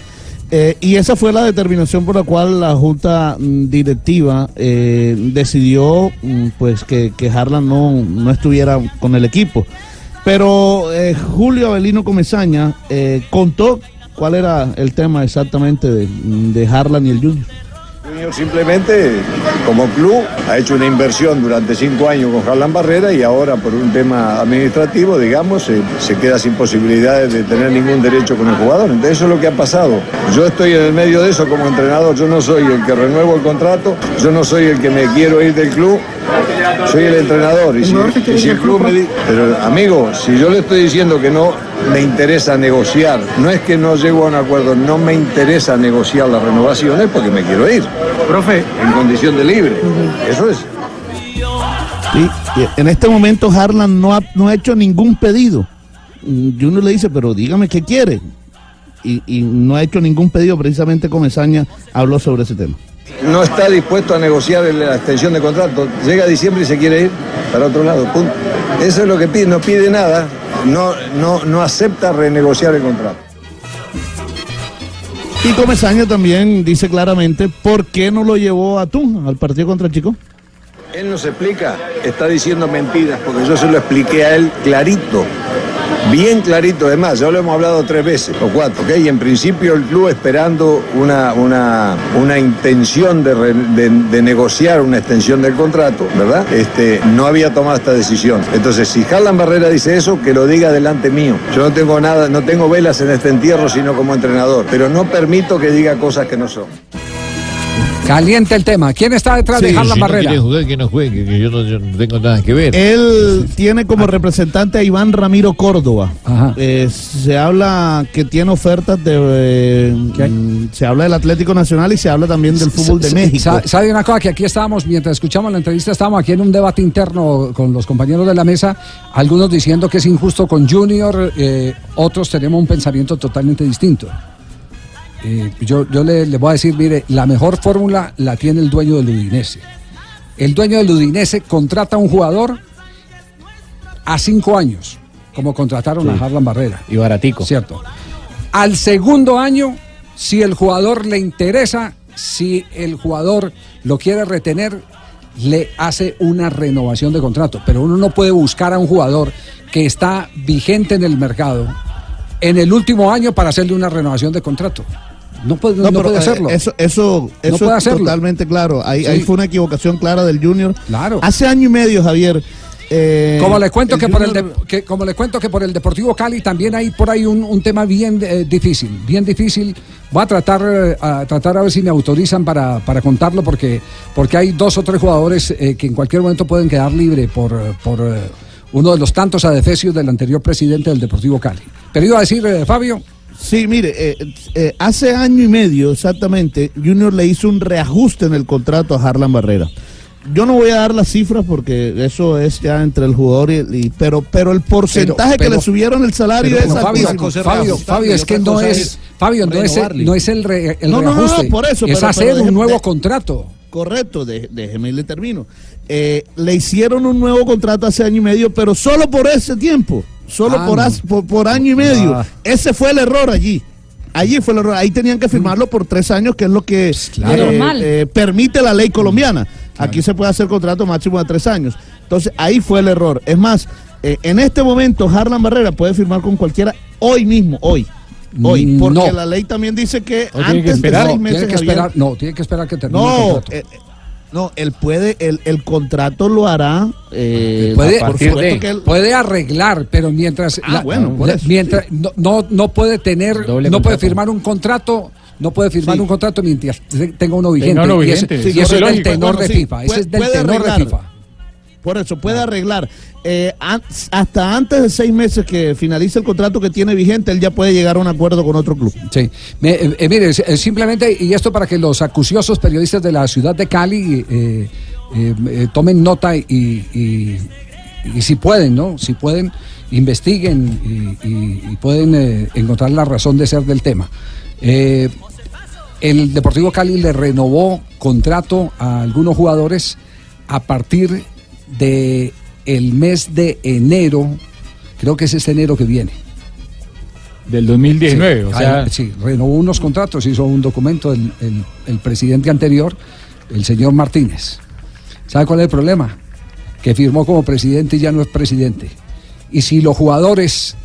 Eh, y esa fue la determinación por la cual la junta mm, directiva decidió mm, pues que, que Harlan no, no estuviera con el equipo. Pero Julio Avelino Comesaña contó cuál era el tema exactamente de, de Harlan y el Junior. Simplemente, como club, ha hecho una inversión durante cinco años con Harlan Barrera y ahora por un tema administrativo, digamos, se, se queda sin posibilidades de tener ningún derecho con el jugador. Entonces eso es lo que ha pasado. Yo estoy en el medio de eso como entrenador, yo no soy el que renuevo el contrato, yo no soy el que me quiero ir del club, soy el entrenador. Y si, y si el club me di- Pero amigo, si yo le estoy diciendo que no me interesa negociar, no es que no llego a un acuerdo, no me interesa negociar las renovaciones porque me quiero ir. Profe. En condición de libre. Eso es. Y en este momento Harlan no ha, no ha hecho ningún pedido. Mm, Junior le dice, pero dígame qué quiere. Y, y no ha hecho ningún pedido, precisamente Comesaña habló sobre ese tema. No está dispuesto a negociar el- la extensión de contrato. Llega diciembre y se quiere ir para otro lado. Punto. Eso es lo que pide. No pide nada. No, no, no acepta renegociar el contrato. Y Comesaña también dice claramente por qué no lo llevó a Tunja al partido contra Chico. Él nos explica, está diciendo mentiras, porque yo se lo expliqué a él clarito, bien clarito, además, ya lo hemos hablado tres veces o cuatro, ¿ok? Y en principio el club esperando una, una, una intención de, de negociar una extensión del contrato, ¿verdad? Este, no había tomado esta decisión. Entonces, si Harlan Barrera dice eso, que lo diga delante mío. Yo no tengo nada, no tengo velas en este entierro, sino como entrenador, pero no permito que diga cosas que no son. Caliente el tema. ¿Quién está detrás de Harlan si Barrera? No jugar, que no juegue, que yo no, yo no tengo nada que ver. Él tiene como representante a Iván Ramiro Córdoba. Eh, se habla que tiene ofertas de. eh, mm, se habla del Atlético Nacional y se habla también del fútbol de México. sa- ¿Sabe una cosa? Que aquí estábamos, mientras escuchamos la entrevista, estábamos aquí en un debate interno con los compañeros de la mesa, algunos diciendo que es injusto con Junior, eh, otros tenemos un pensamiento totalmente distinto. Eh, yo yo le, le voy a decir, mire, la mejor fórmula la tiene el dueño del Udinese. El dueño del Udinese contrata a un jugador a cinco años, como contrataron Sí. a Harlan Barrera. Y baratico. Cierto. Al segundo año, si el jugador le interesa, si el jugador lo quiere retener, le hace una renovación de contrato. Pero uno no puede buscar a un jugador que está vigente en el mercado en el último año para hacerle una renovación de contrato. No puede, no puede eh, hacerlo. Eso, eso, No eso puede es hacerlo. totalmente claro. Ahí, Sí. ahí fue una equivocación clara del Junior. Claro. Hace año y medio, Javier. eh, Como le cuento el que por el Junior- de- que, como le cuento que por el Deportivo Cali también hay por ahí un, un tema bien eh, difícil, bien difícil. Voy a tratar a tratar a ver si me autorizan para, para contarlo porque porque hay dos o tres jugadores eh, que en cualquier momento pueden quedar libre por por uno de los tantos adefesios del anterior presidente del Deportivo Cali. Pero iba a decir Fabio. Sí, mire, eh, eh, hace año y medio exactamente, Junior le hizo un reajuste en el contrato a Harlan Barrera. Yo no voy a dar las cifras porque eso es ya entre el jugador y, pero pero el porcentaje pero- que le subieron el salario Pero, es Fabio. Fabio, Fabio, es que no es Fabio, no es, el- no es el, re- el No, no, por eso, es pero- hacer pero un nuevo de- contrato. Correcto, de- déjeme y le termino. Eh, le hicieron un nuevo contrato hace año y medio, pero solo por ese tiempo, solo Ah, por, no. as- por, por año y medio. Ah. Ese fue el error allí. Allí fue el error. Ahí tenían que firmarlo por tres años, que es lo que claro. eh, eh, permite la ley colombiana. Aquí se puede hacer contrato máximo de tres años. Entonces ahí fue el error. Es más, eh, en este momento Harlan Barrera puede firmar con cualquiera hoy mismo, hoy. Hoy, Mm, porque no. la ley también dice que No, antes que esperar, de seis no, meses, tiene que Javier, esperar, no, tiene que esperar que termine el contrato. No, él puede, el, el contrato lo hará. eh, puede, por supuesto que él- puede arreglar, pero mientras Ah, bueno, por la- eso, mientras no, no, no puede tener, Doble no puede contrato. firmar un contrato, no puede firmar Sí. un contrato mientras te- tenga uno vigente. uno y ese- vigente. y Sí, eso es del lógico. tenor Bueno, de sí, FIFA. Ese puede- es del puede tenor de. FIFA. Por eso, puede arreglar. Eh, hasta antes de seis meses que finalice el contrato que tiene vigente, él ya puede llegar a un acuerdo con otro club. Sí, Me- eh, eh, mire, simplemente, y esto para que los acuciosos periodistas de la ciudad de Cali eh, tomen nota y, y- y si pueden, ¿no? Si pueden, investiguen y, y- pueden encontrar la razón de ser del tema. El Deportivo Cali le renovó contrato a algunos jugadores a partir de el mes de enero, creo que es este enero que viene. Del 2019, o Sí, sea, ahí, sí, renovó unos contratos, hizo un documento el, el- el presidente anterior, el señor Martínez. ¿Sabe cuál es el problema? Que firmó como presidente y ya no es presidente. Y si los jugadores,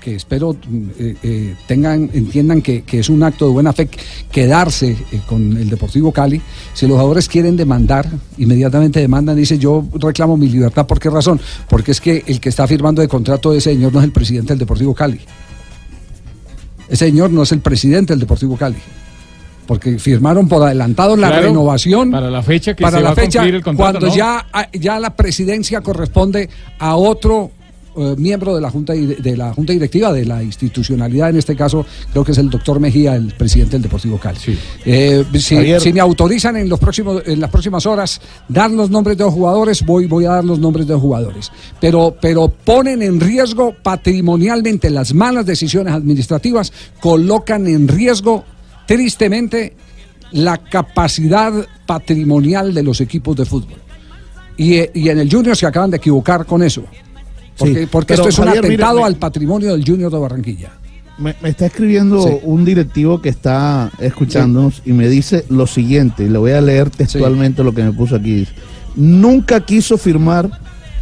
que espero eh, eh, tengan, entiendan que, que es un acto de buena fe quedarse eh, con el Deportivo Cali, si los jugadores quieren demandar, inmediatamente demandan, dice yo reclamo mi libertad, ¿por qué razón? Porque es que el que está firmando de contrato de ese señor no es el presidente del Deportivo Cali. Ese señor no es el presidente del Deportivo Cali. Porque firmaron por adelantado la Claro, renovación para la fecha que para se la va a fecha cumplir el contrato, cuando ¿no? ya, ya la presidencia corresponde a otro eh, miembro de la junta de la junta directiva de la institucionalidad en este caso creo que es el doctor Mejía el presidente del Deportivo Cali Eh, si me autorizan en los próximos en las próximas horas dar los nombres de los jugadores voy voy a dar los nombres de los jugadores pero pero ponen en riesgo patrimonialmente las malas decisiones administrativas colocan en riesgo tristemente la capacidad patrimonial de los equipos de fútbol. Y, eh, y en el Junior se acaban de equivocar con eso. Porque, Sí, porque pero, esto es un Javier, atentado al patrimonio del Junior de Barranquilla. Me, me está escribiendo Sí. un directivo que está escuchándonos y me dice lo siguiente, y le voy a leer textualmente lo que me puso aquí. Nunca quiso firmar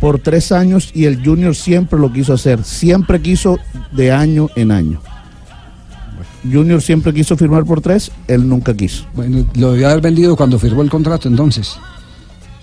por tres años y el Junior siempre lo quiso hacer, siempre quiso de año en año. Junior siempre quiso firmar por tres, él nunca quiso. Bueno, lo debió haber vendido cuando firmó el contrato entonces.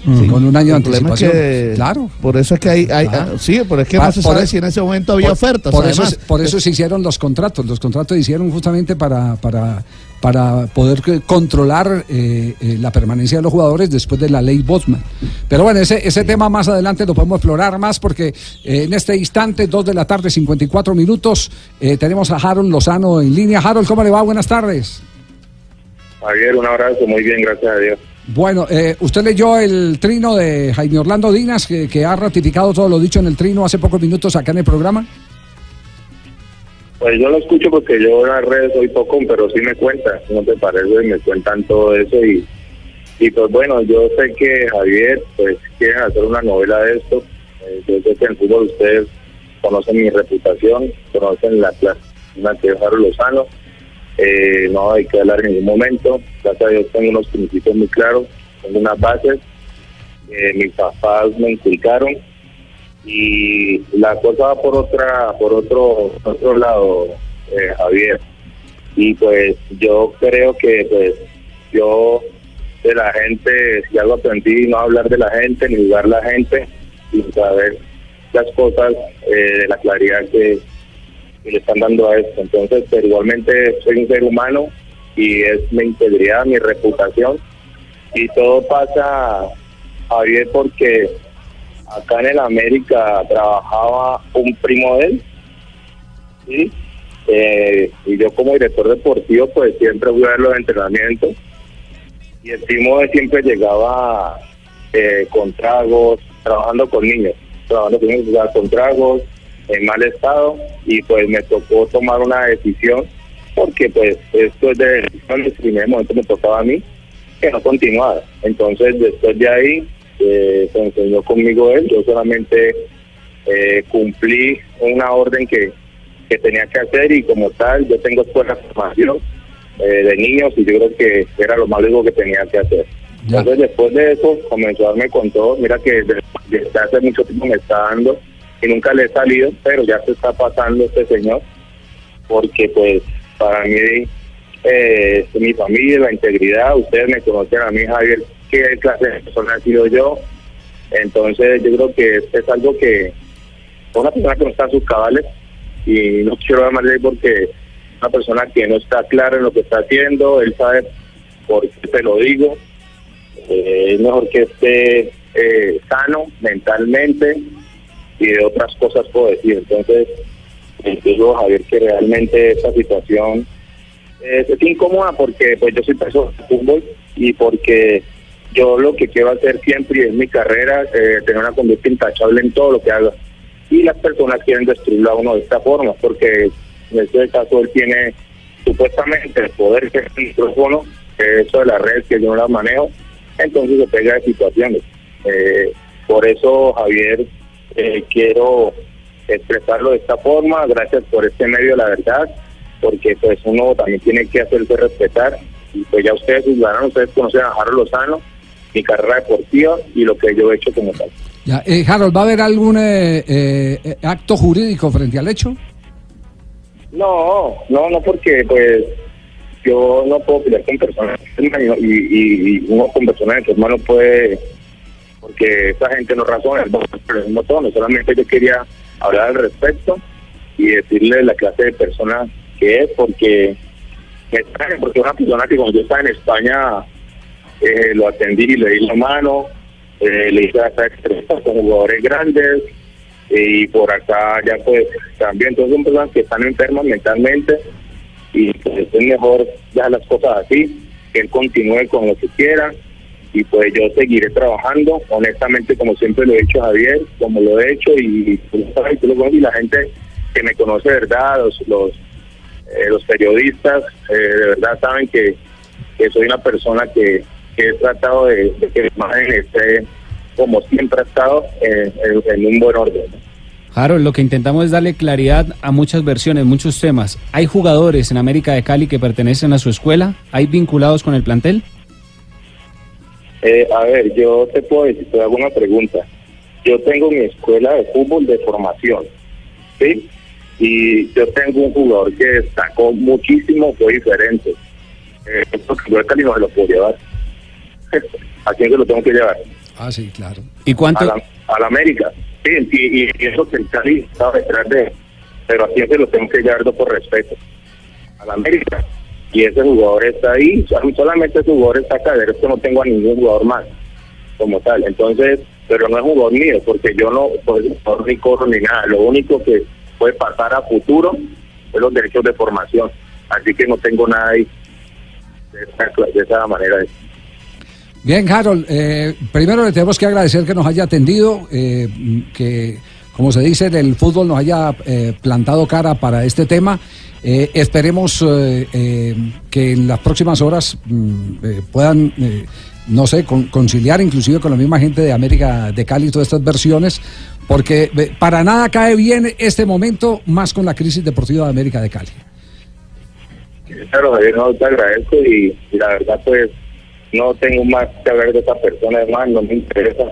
Con un año de es anticipación. que- claro. Por eso es que hay, hay- Ajá. sí, pero es que Pa- no se por sabe e- si en ese momento había por- ofertas. Por eso, por eso se hicieron los contratos. Los contratos se hicieron justamente para, para, para poder que- controlar eh, eh, la permanencia de los jugadores después de la ley Bosman. Pero bueno, ese, ese tema más adelante lo podemos explorar más porque eh, en este instante, 2 de la tarde, 54 minutos, eh, tenemos a Harold Lozano en línea. Harold, ¿cómo le va? Buenas tardes. Javier, un abrazo, muy bien, gracias a Dios. Bueno, eh, usted leyó el trino de Jaime Orlando Dinas, que, ha ratificado todo lo dicho en el trino hace pocos minutos acá en el programa. Pues yo lo escucho porque yo en las redes soy poco, pero sí me cuentan, ¿no te parece? Me cuentan todo eso y, y pues bueno, yo sé que Javier, pues quieren hacer una novela de esto. Eh, yo sé que en fútbol ustedes conocen mi reputación, conocen la la que es Lozano. Eh, no hay que hablar en ningún momento. Gracias a Dios tengo unos principios muy claros, tengo unas bases. Eh, mis papás me inculcaron y la cosa va por otra por otro otro lado eh, Javier y pues yo creo que pues yo de la gente si algo aprendí no hablar de la gente ni jugar la gente sin saber las cosas eh, la claridad que, que le están dando a esto. Entonces pero igualmente soy un ser humano y es mi integridad mi reputación. Y todo pasa Javier porque acá en el América trabajaba un primo de él. Eh, y yo como director deportivo pues siempre fui a ver los entrenamientos. Y el primo de siempre llegaba eh, con tragos, trabajando con niños, trabajando con niños, con tragos, en mal estado y pues me tocó tomar una decisión porque pues esto es de decisiones y en ese momento me tocaba a mí que no continuara. Entonces después de ahí eh, se enseñó conmigo él, yo solamente eh, cumplí una orden que, que tenía que hacer y como tal yo tengo escuela de formación eh, de niños y yo creo que era lo más lógico que tenía que hacer. Entonces después de eso comenzó a darme con todo, mira que desde, desde hace mucho tiempo me está dando y nunca le he salido, pero ya se está pasando este señor porque pues para mí eh, mi familia, la integridad, ustedes me conocen a mí Javier, qué clase de persona he sido yo, entonces yo creo que es, algo que una persona que no está en sus cabales y no quiero llamar ley porque una persona que no está clara en lo que está haciendo, él sabe por qué te lo digo, eh, es mejor que esté eh, sano mentalmente y de otras cosas puedo decir. Entonces, entiendo, Javier, que realmente esta situación eh, es incómoda porque pues yo soy persona de fútbol y porque yo lo que quiero hacer siempre y es mi carrera, eh, tener una conducta intachable en todo lo que haga. Y las personas quieren destruirlo a uno de esta forma, porque en este caso él tiene supuestamente el poder que es el micrófono, que eso de las redes que yo no las manejo, entonces se pega de situaciones. Eh, por eso, Javier, eh, quiero expresarlo de esta forma, gracias por este medio, la verdad, porque pues uno también tiene que hacerse respetar, y pues ya ustedes juzgarán, ustedes conocen a Harold Lozano, mi carrera deportiva y lo que yo he hecho como tal. Ya, eh, Harold, ¿va a haber algún eh, eh, acto jurídico frente al hecho? No, no, no, porque pues yo no puedo pelear con personas y, y, y uno con personas que no puede, porque esa gente no razona, el tono, solamente yo quería hablar al respecto y decirle la clase de persona que es, porque me extraña, porque una persona que cuando yo estaba en España eh, lo atendí y le di la mano, eh, le hice hasta con jugadores grandes y por acá ya pues también todos son personas que están enfermas mentalmente y pues es mejor dejar las cosas así, que él continúe con lo que quiera y pues yo seguiré trabajando, honestamente como siempre lo he hecho Javier, como lo he hecho y, y la gente que me conoce verdad, los los, eh, los periodistas eh, de verdad saben que, que soy una persona que, he tratado de, que la imagen esté como siempre ha estado en, en- en un buen orden. Harold, lo que intentamos es darle claridad a muchas versiones, muchos temas. ¿Hay jugadores en América de Cali que pertenecen a su escuela? ¿Hay vinculados con el plantel? Eh, a ver, yo te puedo decir, te hago una pregunta. Yo tengo mi escuela de fútbol de formación, ¿sí? Y yo tengo un jugador que destacó muchísimo, fue diferente. Eh, esto que yo Cali no se lo puedo llevar. ¿A quién se lo tengo que llevar? Ah, sí, claro. ¿Y cuánto? A la, a la América. Sí, y, y eso que el Cali estaba detrás de él. Pero a quién se lo tengo que llevar por respeto. A la América. Y ese jugador está ahí. sol- Solamente ese jugador está acá. De resto no tengo a ningún jugador más como tal. Entonces, pero no es jugador mío, porque yo no, jugador ni corro ni nada. Lo único que puede pasar a futuro es los derechos de formación. Así que no tengo nada ahí de esa, de esa manera. Bien, Harold, eh, primero le tenemos que agradecer que nos haya atendido, eh, que, como se dice, el fútbol nos haya eh, plantado cara para este tema. Eh, esperemos eh, eh, que en las próximas horas mm, eh, puedan, eh, no sé, con- conciliar inclusive con la misma gente de América de Cali todas estas versiones, porque para nada cae bien este momento, más con la crisis deportiva de América de Cali. Claro, Javier, no te agradezco y, la verdad pues no tengo más que hablar de esa persona, además no me interesa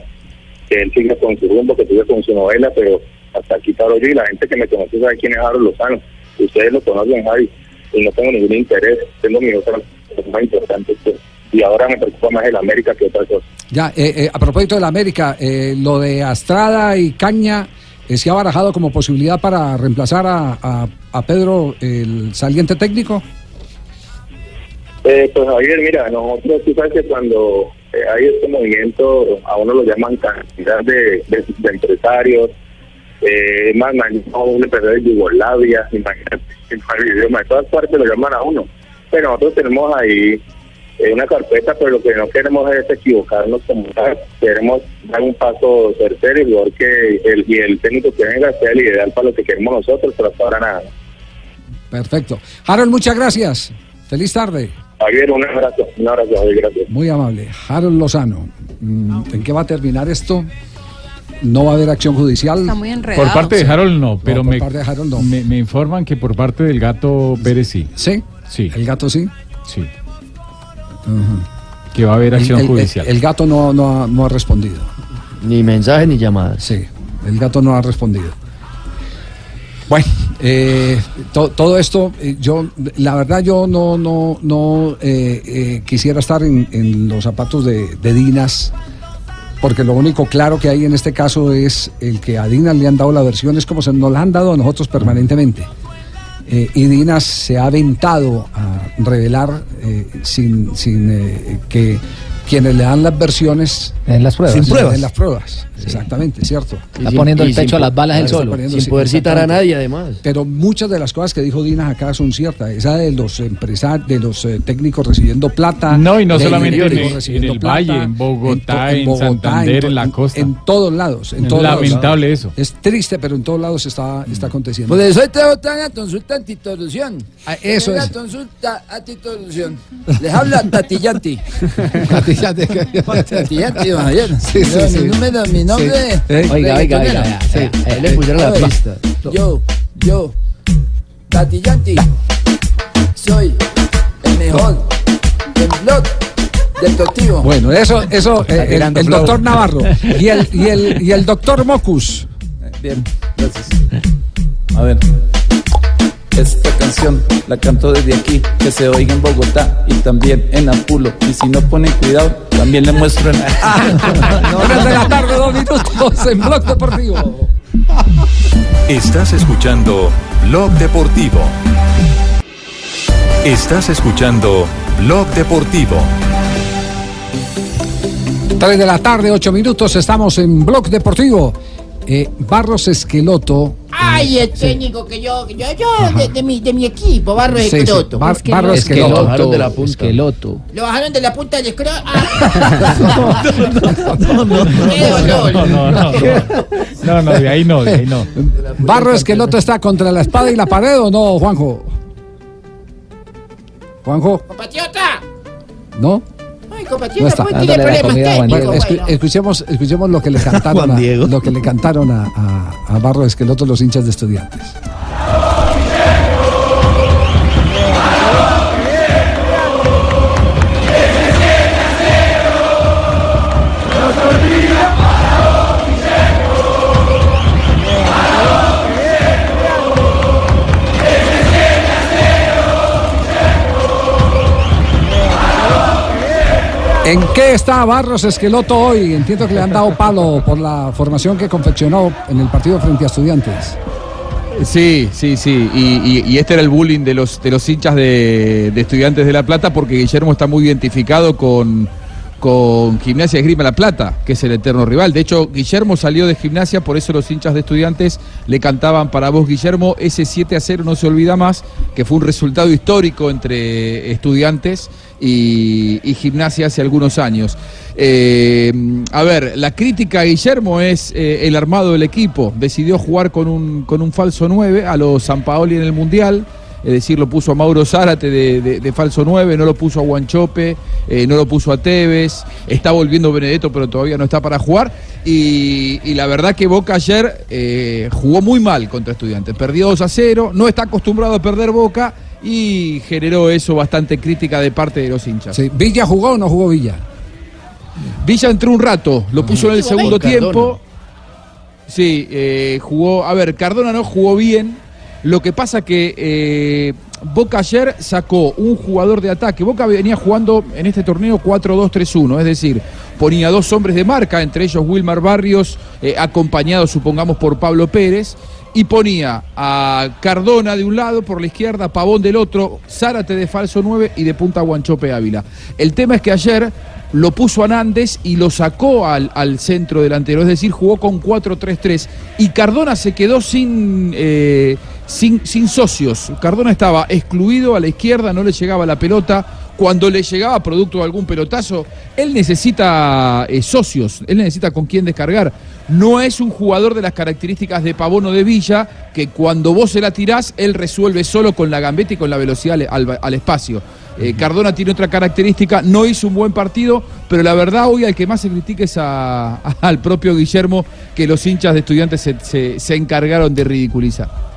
que él siga con su rumbo, que siga con su novela, pero hasta aquí paro yo y la gente que me conoce sabe quién es Harold Lozano. Ustedes lo conocen, Javi, y no tengo ningún interés, tengo mi otra cosa más importante pues, y ahora me preocupa más el América que otra cosa. Ya, eh, eh, a propósito de la América, eh, lo de Astrada y Caña eh, se ha barajado como posibilidad para reemplazar a, a- a Pedro, el saliente técnico. Eh, pues Javier, mira, nosotros, tú sabes que cuando hay este movimiento, a uno lo llaman cantidad de, de- de empresarios, eh, más no, un empresario de Yugoslavia, imagínate, en el idioma, de todas partes lo llaman a uno. Pero nosotros tenemos ahí eh, una carpeta, pero lo que no queremos es equivocarnos como tal, queremos dar un paso tercero y ver que el, y el técnico que venga sea el ideal para lo que queremos nosotros, pero hasta ahora nada. Perfecto. Harold, muchas gracias. Feliz tarde. Javier, un abrazo, un abrazo, Javier, gracias. Muy amable. Harold Lozano. Mm, ¿En qué va a terminar esto? No va a haber acción judicial. Está muy enredado. Por parte de Harold no, pero por me, parte de Harold no. me, me informan que por parte del gato Pérez sí. ¿Sí? Sí. ¿El gato sí? Sí. Que va a haber acción el- el- judicial. El, gato no, no, ha, no ha respondido. Ni mensajes ni llamadas. Sí, el gato no ha respondido. Bueno, eh, to- todo esto, eh, yo, la verdad, yo no, no, no eh, eh, quisiera estar en, en los zapatos de, de Dinas, porque lo único claro que hay en este caso es el que a Dinas le han dado la versión, es como se nos la han dado a nosotros permanentemente. Eh, y Dinas se ha aventado a revelar eh, sin, sin eh, que, quienes le dan las versiones en las pruebas. Sin pruebas. En las pruebas, exactamente, cierto. Está poniendo el pecho a las balas él solo. sin poder citar a nadie, además. Pero muchas de las cosas que dijo Dinas acá son ciertas. Esa de los empresarios, de los eh, técnicos recibiendo plata. No, y no solamente en, en el plata, Valle, en Bogotá, to- en, Santander, en, la costa. En todos lados. En Es todos lados. lamentable eso. Es triste, pero en todos lados está, está aconteciendo. Por eso te botan a consulta antitolución. Ah, eso Una es. consulta antitolución. Les habla Tatillanti. Don Javier. Sí, sí, Yo, sí. Mi número, mi nombre. Sí. Eh, Oiga, oiga, oiga, Ahí le pusieron la pista. Yo, yo, Tatillanti, soy el mejor en blog deportivo. Bueno, eso, eso, eh, el, el doctor Navarro y el, y el, y el doctor Mocus. Bien, gracias. A ver, esta canción la canto desde aquí, que se oiga en Bogotá y también en Apulo. Y si no ponen cuidado, también le muestro en... Tres de la tarde, dos minutos en Blog Deportivo. Estás escuchando Blog Deportivo. Estás escuchando Blog Deportivo. 3 de la tarde, 8 minutos, estamos en Blog Deportivo. Eh, Barros Esqueloto. Ay, el técnico que yo, yo, yo de, de mi, de mi equipo, Barro Sí, sí, Esqueloto. Bar- Barro Esqueloto. Lo bajaron de la punta. Esqueloto. Lo bajaron de la punta del escroto. No, no, no, no. No, no, de ahí no, de ahí no. Barro Esqueloto está contra la espada y la pared o no, Juanjo? Juanjo, ¡Compatriota! ¿no? No está. pues tiene problemas comida a Juan técnicos. Bueno, escu- bueno. escuchemos, escuchemos lo que le cantaron, a, lo que le cantaron a, a- a Barro Esqueloto los hinchas de estudiantes. ¿En qué está Barros Esqueloto hoy? Entiendo que le han dado palo por la formación que confeccionó en el partido frente a estudiantes. Sí, sí, sí. Y, este era el bullying de los, de los hinchas de Estudiantes de La Plata porque Guillermo está muy identificado con, con Gimnasia Esgrima La Plata, que es el eterno rival. De hecho, Guillermo salió de Gimnasia, por eso los hinchas de Estudiantes le cantaban para vos, Guillermo, ese 7 a 0 no se olvida más, que fue un resultado histórico entre Estudiantes y, Gimnasia hace algunos años. Eh, a ver, la crítica Guillermo es eh, el armado del equipo. Decidió jugar con un, con un falso 9 a los San Paoli en el Mundial. Es decir, lo puso a Mauro Zárate de, de- de falso 9, no lo puso a Guanchope, eh, no lo puso a Tevez, está volviendo Benedetto, pero todavía no está para jugar. Y, y la verdad que Boca ayer eh, jugó muy mal contra Estudiantes. Perdió 2 a 0, no está acostumbrado a perder Boca y generó eso bastante crítica de parte de los hinchas. Sí, ¿Villa jugó o no jugó Villa? Villa entró un rato, lo puso en el segundo tiempo. Sí, eh, jugó. A ver, Cardona no jugó bien. Lo que pasa que eh, Boca ayer sacó un jugador de ataque. Boca venía jugando en este torneo 4-2-3-1, es decir, ponía dos hombres de marca, entre ellos Wilmar Barrios, eh, acompañado, supongamos, por Pablo Pérez. Y ponía a Cardona de un lado, por la izquierda, Pavón del otro, Zárate de falso 9 y de punta Guanchope Ávila. El tema es que ayer lo puso a Nández y lo sacó al, al centro delantero, es decir, jugó con 4-3-3 y Cardona se quedó sin, eh, sin, sin socios. Cardona estaba excluido a la izquierda, no le llegaba la pelota. Cuando le llegaba producto de algún pelotazo, él necesita eh, socios, él necesita con quién descargar. No es un jugador de las características de Pavón o de Villa, que cuando vos se la tirás, él resuelve solo con la gambeta y con la velocidad al- al- al espacio. Eh, Cardona tiene otra característica, no hizo un buen partido, pero la verdad hoy al que más se critica es a- al propio Guillermo, que los hinchas de estudiantes se, se- se encargaron de ridiculizar.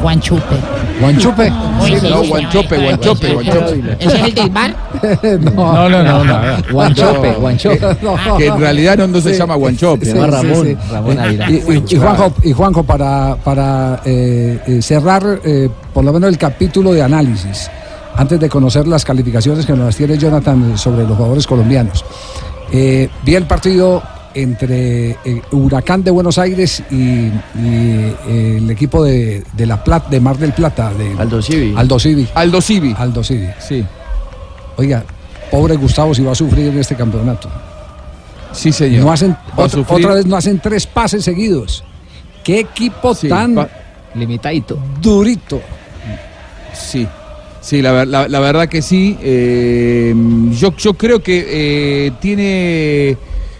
Juan Chupe. ¿Guanchupe? Uy, Sí, sí, no, Guanchope, Guanchope, Guanchope. ¿Ese es el del bar? no, no, no, no. Guanchope, No. Guanchope. Que en realidad no, no se Sí. llama Guanchope, se llama Ramón. sí. Ramón Ávila. Y, y- y Juanjo, y Juanjo, para, para eh, eh, cerrar eh, por lo menos el capítulo de análisis, antes de conocer las calificaciones que nos las tiene Jonathan sobre los jugadores colombianos. Eh, vi el partido entre eh, Huracán de Buenos Aires y, y, eh, el equipo de, de La Plata, de Mar del Plata. De, Aldo Civi. Aldo Civi. Aldo Civi. Aldo Civi. Sí. Oiga, pobre Gustavo si va a sufrir en este campeonato. Sí, señor. No hacen, otra, vez no hacen tres pases seguidos. ¿Qué equipo tan limitadito? Durito. Sí. Sí, la, ver- la- la verdad que sí. Eh, yo, yo creo que eh, tiene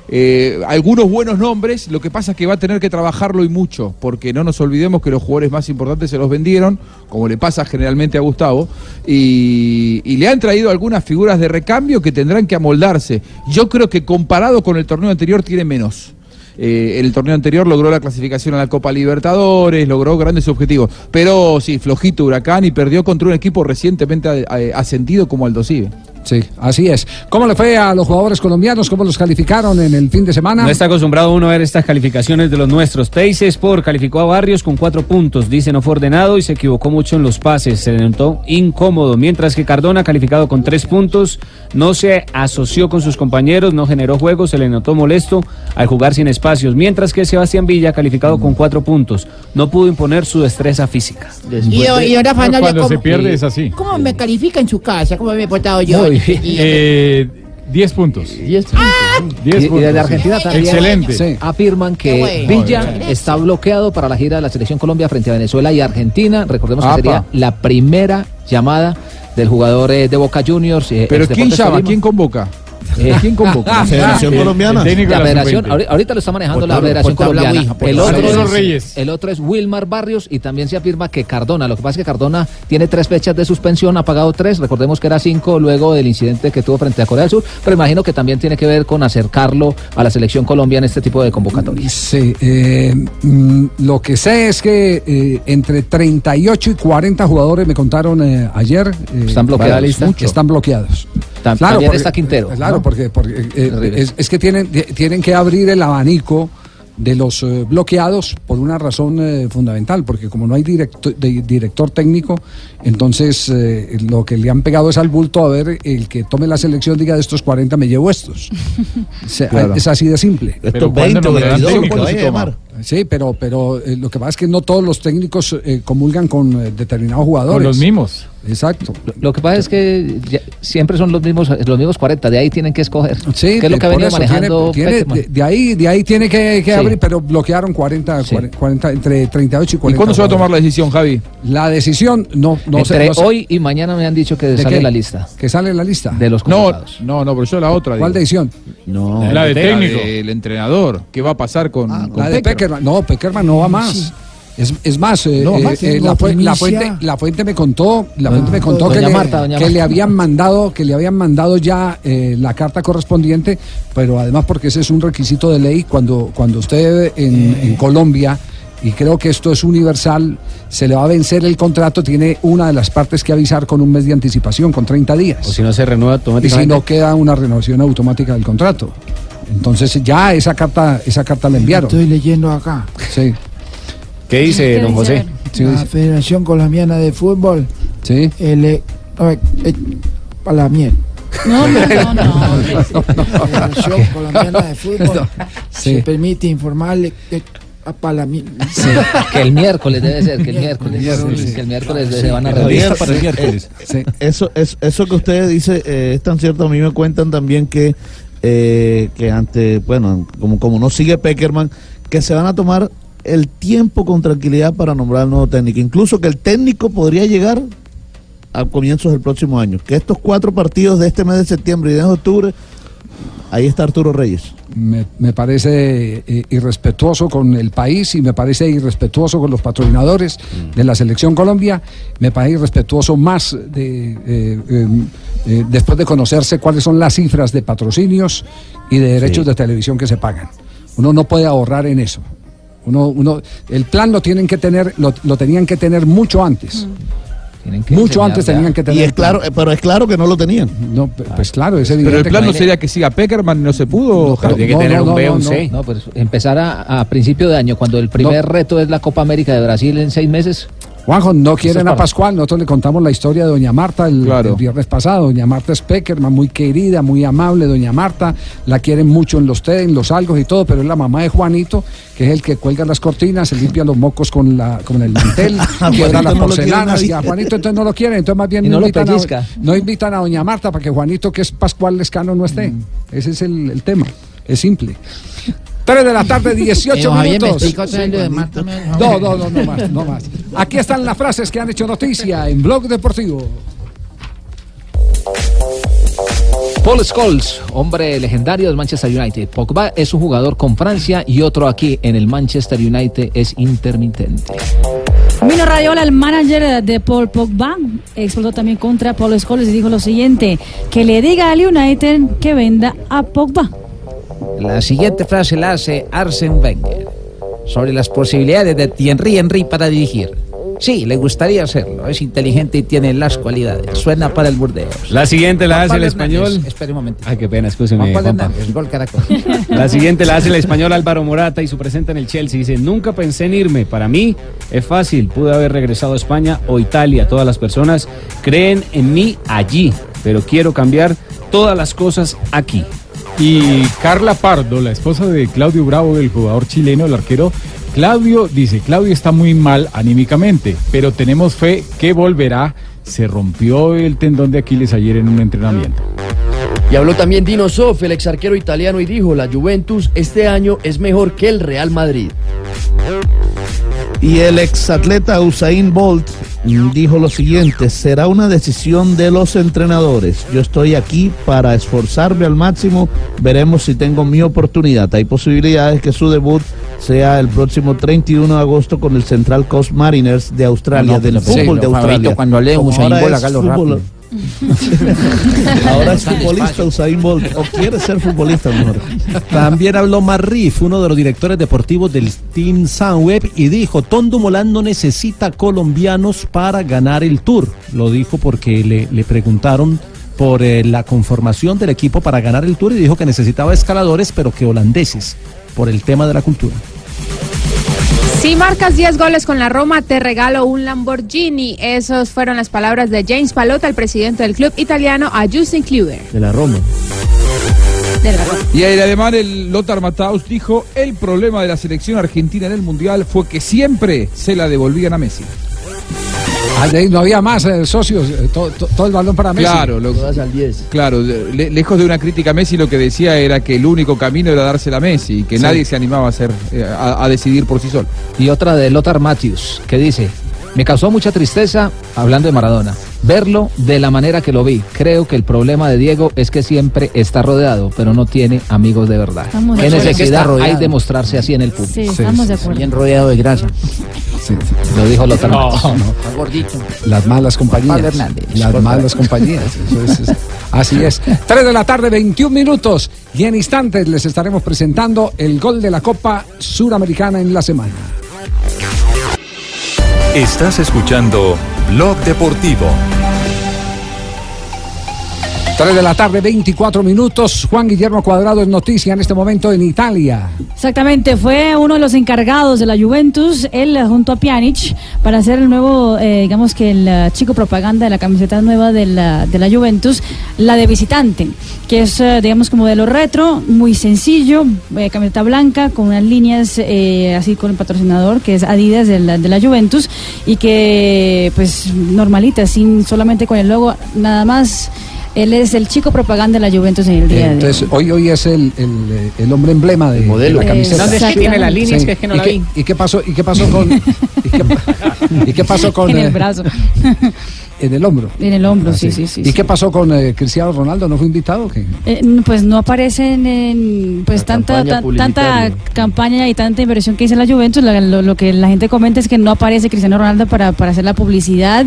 eh, algunos buenos nombres. Lo que pasa es que va a tener que trabajarlo y mucho, porque no nos olvidemos que los jugadores más importantes se los vendieron, como le pasa generalmente a Gustavo, y, le han traído algunas figuras de recambio que tendrán que amoldarse. Yo creo que comparado con el torneo anterior tiene menos. Eh, el torneo anterior logró la clasificación a la Copa Libertadores, logró grandes objetivos. Pero sí, flojito Huracán y perdió contra un equipo recientemente ascendido como Aldo Civi. Sí, así es. ¿Cómo le fue a los jugadores colombianos? ¿Cómo los calificaron en el fin de semana? No está acostumbrado uno a ver estas calificaciones de los nuestros. Teis Sport calificó a Barrios con cuatro puntos. Dice no fue ordenado y se equivocó mucho en los pases. Se le notó incómodo. Mientras que Cardona calificado con tres puntos. No se asoció con sus compañeros, no generó juego, se le notó molesto al jugar sin espacios. Mientras que Sebastián Villa calificado con cuatro puntos. No pudo imponer su destreza física. Y, y ahora Cuando se ¿cómo- pierde es así. ¿Cómo me califica en su casa? ¿Cómo me he portado yo? Muy bien. Y- Eh, 10 puntos. 10 Y, Diez y puntos, desde sí. Argentina también Excelente. sí, afirman que. Villa está bloqueado para la gira de la selección Colombia frente a Venezuela y Argentina. Recordemos que Apa. sería la primera llamada del jugador eh, de Boca Juniors. eh, Pero ¿quién llama? ¿Quién convoca? Eh, ¿Quién convoca? La Federación Colombiana. La la federación, sub-20. ahori- ahorita lo está manejando la Federación Colombiana. El otro, es, Reyes. el otro es Wilmar Barrios y también se afirma que Cardona. Lo que pasa es que Cardona tiene tres fechas de suspensión, ha pagado tres. Recordemos que era cinco luego del incidente que tuvo frente a Corea del Sur, pero imagino que también tiene que ver con acercarlo a la selección Colombiana en este tipo de convocatorias. Sí, eh, mm, lo que sé es que eh, entre 38 y 40 jugadores me contaron eh, ayer. eh, Están bloqueados. Mucho. Están bloqueados. Ta- también está Quintero, Claro, ¿no? porque, porque, eh, Terrible. es, es que tienen, tienen que abrir el abanico de los eh, bloqueados por una razón eh, fundamental, porque como no hay directo- de- director técnico, entonces eh, lo que le han pegado es al bulto a ver el que tome la selección diga de estos 40 me llevo estos. Se- Claro. Es así de simple. Estos ¿cuándo 20 o nombrarán 22 Sí, pero, pero eh, lo que pasa es que no todos los técnicos eh, comulgan con eh, determinados jugadores. Con los mismos. Exacto. Lo, lo que pasa es que ya- siempre son los mismos los mismos 40, de ahí tienen que escoger. Sí, ¿Qué es lo de- que ha por venido eso, manejando tiene- tiene- Peckerman? de, de ahí, de ahí tiene que, que Sí. abrir, pero bloquearon 40, Sí. 40, entre 38 y ¿Y 40. cuándo se va a tomar la decisión, Javi? La decisión, no, no sé. Entre no sé. hoy y mañana me han dicho que ¿De sale qué? la lista Que sale en la lista. de los No, convocados. no, no, pero yo la otra. ¿Cuál digo. decisión? No. La de técnico. del entrenador. ¿Qué va a pasar con, con La de Peckerman. No, Peckerman no va más. Es, es más, eh, No, eh, más eh, la, fu- la primicia. fuente, la fuente me contó, la fuente me contó que, le, Marta, doña que le habían mandado, que le habían mandado ya eh, la carta correspondiente, pero además porque ese es un requisito de ley cuando cuando usted en, en Colombia y creo que esto es universal, se le va a vencer el contrato, tiene una de las partes que avisar con un mes de anticipación, con 30 días. O si no se renueva y si automáticamente. no queda una renovación automática del contrato. Entonces ya esa carta, esa carta la enviaron. Estoy leyendo acá. Sí, ¿Qué dice ¿Qué don? José? Sí, la dice- Federación Colombiana de Fútbol, sí. el, para la miel. No, no, no. La Federación Colombiana de Fútbol Sí. se permite informarle que para la miel. Que el miércoles debe ser, que el miércoles. Que el miércoles se van a reunir. Para el eh, miércoles. Sí. Eso, es, eso que usted dice eh, es tan cierto. A mí me cuentan también que, eh, que ante, bueno, como, como no sigue Peckerman, que se van a tomar el tiempo con tranquilidad para nombrar al nuevo técnico. Incluso que el técnico podría llegar a comienzos del próximo año. Que estos cuatro partidos de este mes de septiembre y de octubre, ahí está Arturo Reyes. Me, me parece eh, irrespetuoso con el país y me parece irrespetuoso con los patrocinadores de la selección Colombia. Me parece irrespetuoso más de, eh, eh, eh, después de conocerse cuáles son las cifras de patrocinios y de derechos de televisión que se pagan. Uno no puede ahorrar en eso. Uno, uno, el plan lo tienen que tener, lo, lo tenían que tener mucho antes. Tienen que Mucho antes ya. tenían que tener. Y es el plan. claro, pero es claro que no lo tenían. No, pues claro, es evidente. Pero el plan no sería que siga Peckerman, no se pudo. No? Tiene que No, tener no, un B, no, un. C. No, pues empezar a, a principio de año, cuando el primer reto es la Copa América de Brasil en seis meses. Juanjo, no quieren a Pascual. Nosotros le contamos la historia de Doña Marta el, Claro. el viernes pasado. Doña Marta Speckerman, muy querida, muy amable. Doña Marta la quieren mucho en los té, en los algos y todo, pero es la mamá de Juanito, que es el que cuelga las cortinas, se limpia los mocos con, la, con el mantel, quiebra Juanito las no porcelanas. Y a Juanito entonces no lo quieren. Entonces más bien Y no, no lo invitan a, no invitan a Doña Marta para que Juanito, que es Pascual Lescano, no esté. Ese es el, el tema. Es simple. 3 de la tarde, 18 Eh, minutos. No, no, no, no más, no más. Aquí están las frases que han hecho noticia en Blog Deportivo. Paul Scholes, hombre legendario del Manchester United. Pogba es un jugador con Francia y otro aquí en el Manchester United es intermitente. Mino Radiola, el manager de Paul Pogba, explotó también contra Paul Scholes y dijo lo siguiente, que le diga al United que venda a Pogba. La siguiente frase la hace Arsene Wenger sobre las posibilidades de Thierry Henry para dirigir. Sí, le gustaría hacerlo. Es inteligente y tiene las cualidades. Suena para el Burdeos. La siguiente la hace el español. Espere un momento. Ay, qué pena, escúcheme, gol Caracol. La siguiente la hace el español Álvaro Morata y su presenta en el Chelsea. Dice, nunca pensé en irme. Para mí es fácil. Pude haber regresado a España o Italia. Todas las personas creen en mí allí. Pero quiero cambiar todas las cosas aquí. Y Carla Pardo, la esposa de Claudio Bravo, el jugador chileno, el arquero, Claudio dice, Claudio está muy mal anímicamente, pero tenemos fe que volverá. Se rompió el tendón de Aquiles ayer en un entrenamiento. Y habló también Dino Sof, el ex arquero italiano, y dijo, la Juventus este año es mejor que el Real Madrid. Y el exatleta Usain Bolt dijo lo siguiente, será una decisión de los entrenadores. Yo estoy aquí para esforzarme al máximo, veremos si tengo mi oportunidad. Hay posibilidades que su debut sea el próximo 31 de agosto con el Central Coast Mariners de Australia, No, del fútbol sí, de Australia. cuando Como ahora es fútbol-. Ahora es futbolista. Usain Bolt, o quiere ser futbolista mejor. También habló Marrif, uno de los directores deportivos del Team Sunweb, y dijo, Tondo Molán no necesita colombianos para ganar el Tour. Lo dijo porque le, le preguntaron por eh, la conformación del equipo para ganar el Tour y dijo que necesitaba escaladores, pero que holandeses, por el tema de la cultura. Si marcas 10 goles con la Roma, te regalo un Lamborghini. Esas fueron las palabras de James Palota, el presidente del club italiano, a Justin Kluber. De la Roma. Y el alemán, el Lothar Matthaus, dijo, el problema de la selección argentina en el Mundial fue que siempre se la devolvían a Messi. Ah, de ahí no había más eh, socios, eh, to- to- todo el balón para Messi. Claro, lo- Todas al 10. claro le- lejos de una crítica a Messi, lo que decía era que el único camino era dársela a Messi y que Sí. nadie se animaba a, hacer, eh, a, a decidir por sí solo. Y otra de Lothar Matthews, que dice, me causó mucha tristeza, hablando de Maradona, verlo de la manera que lo vi. Creo que el problema de Diego es que siempre está rodeado, pero no tiene amigos de verdad. Estamos de ¿Qué acuerdo. necesidad hay de mostrarse así en el público? Sí, estamos de acuerdo. Bien rodeado de grasa. Lo dijo Lothar No, no. Gordito. Las malas compañías. Hernández. Las malas compañías. eso es- es- así es. 3 de la tarde, 21 minutos. Y en instantes les estaremos presentando el gol de la Copa Suramericana en la semana. Estás escuchando Blog Deportivo. 3 de la tarde, 24 minutos. Juan Guillermo Cuadrado es noticia en este momento en Italia. Exactamente, fue uno de los encargados de la Juventus, él eh, junto a Pjanic, para hacer el nuevo, eh, digamos que el eh, chico propaganda de la camiseta nueva de la, de la Juventus, la de visitante, que es, digamos, como de lo retro, muy sencillo, camiseta blanca, con unas líneas así con el patrocinador, que es Adidas de la, de la Juventus, y que, pues, normalita, sin solamente con el logo, nada más. Él es el chico propaganda de la Juventus en el día de hoy. Entonces, hoy, hoy es el, el, eh, el hombre emblema de, modelo. de la camiseta. ¿Dónde es que tiene las líneas? Que es que no ¿Y la qué- vi. ¿Y qué pasó, y qué pasó con.? ¿Y qué, y qué pasó con.? en eh, el brazo. en el hombro. En el hombro, Ah, sí, sí, sí. ¿Y sí. qué pasó con eh, Cristiano Ronaldo? ¿No fue invitado? o qué? Eh, pues no aparecen en pues tanta campaña tan- tanta campaña y tanta inversión que hizo la Juventus la- lo, lo que la gente comenta es que no aparece Cristiano Ronaldo para, para hacer la publicidad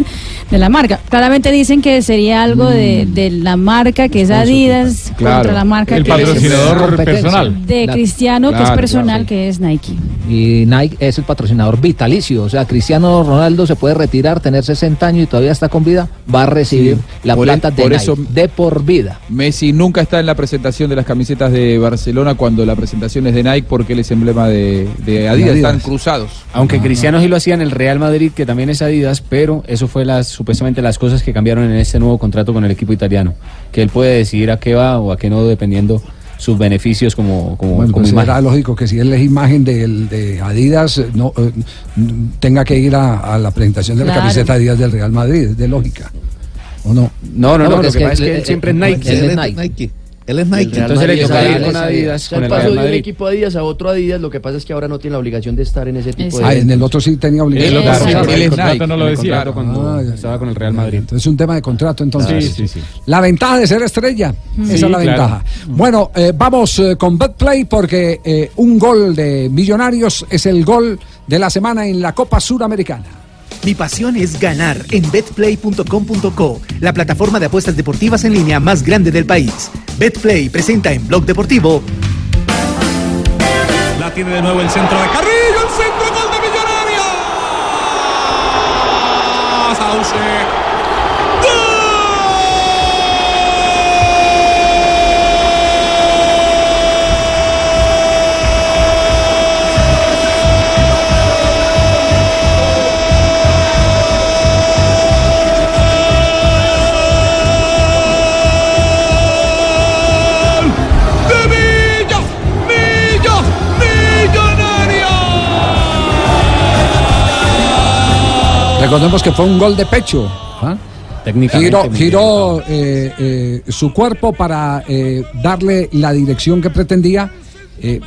de la marca claramente dicen que sería algo de, Mm. de la marca que es Adidas Claro. contra la marca El que es patrocinador personal. de Cristiano que es personal claro, sí. que es Nike Y Nike es el patrocinador vitalicio. sea, Cristiano Ronaldo se puede retirar, tener 60 años y todavía está con vida, va a recibir Sí. la Por plata el- de por Nike, eso- de por vida. Messi nunca está en la presentación de las camisetas de Barcelona cuando la presentación es de Nike porque él es emblema de, de Adidas, Adidas. están cruzados. Aunque Cristiano sí lo hacía en el Real Madrid, que también es Adidas, pero eso fue las supuestamente las cosas que cambiaron en este nuevo contrato con el equipo italiano, que él puede decidir a qué va o a qué no dependiendo sus beneficios como como, Bueno, como pues imagen. era lógico que si él es imagen de, Adidas, eh, no eh, tenga que ir a, a la presentación de la camiseta Adidas del Real Madrid, es de lógica. ¿O no? No, no, no, lo que pasa es que él siempre es Nike. Él es Nike. Él es Nike. Entonces le toca ir con Adidas, con el pasó de un Madrid. equipo Adidas a otro Adidas, lo que pasa es que ahora no tiene la obligación de estar en ese tipo de Ah, en el otro sí tenía obligación. Él, claro, Claro, el el contrato no lo decía. cuando Ah, estaba con el Real Madrid. Entonces es un tema de contrato entonces. Sí, sí, sí. La ventaja de ser estrella, Sí, esa es la claro. ventaja. Bueno, eh, vamos eh, con Betplay porque eh, un gol de Millonarios es el gol de la semana en la Copa Suramericana. Mi pasión es ganar en betplay.com.co, la plataforma de apuestas deportivas en línea más grande del país. Betplay presenta en Blog Deportivo. La tiene de nuevo el centro de Carrillo, Recordemos que fue un gol de pecho. ¿ah? Giró, giró, eh, eh, su cuerpo para eh, darle la dirección que pretendía. mm, El